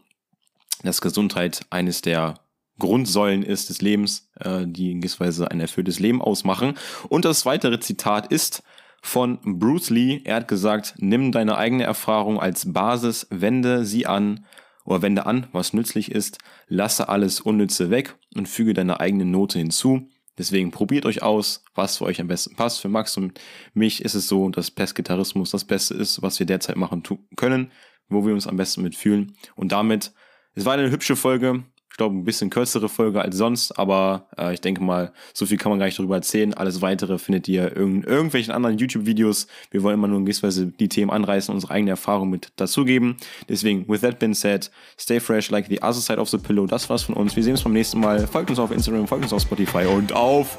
dass Gesundheit eines der Grundsäulen ist des Lebens, äh, die in gewisser Weise ein erfülltes Leben ausmachen. Und das weitere Zitat ist von Bruce Lee. Er hat gesagt, nimm deine eigene Erfahrung als Basis, wende sie an oder wende an, was nützlich ist, lasse alles Unnütze weg und füge deine eigene Note hinzu. Deswegen probiert euch aus, was für euch am besten passt. Für Max und mich ist es so, dass Pestgitarismus das Beste ist, was wir derzeit machen können, wo wir uns am besten mitfühlen. Und damit, es war eine hübsche Folge glaube, ein bisschen kürzere Folge als sonst, aber äh, ich denke mal, so viel kann man gar nicht darüber erzählen. Alles weitere findet ihr in irgendwelchen anderen YouTube-Videos. Wir wollen immer nur in gewisser Weise die Themen anreißen, unsere eigene Erfahrung mit dazugeben. Deswegen, with that being said, stay fresh like the other side of the pillow. Das war's von uns. Wir sehen uns beim nächsten Mal. Folgt uns auf Instagram, folgt uns auf Spotify und auf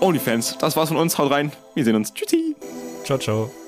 OnlyFans. Das war's von uns. Haut rein. Wir sehen uns. Tschüssi. Ciao, ciao.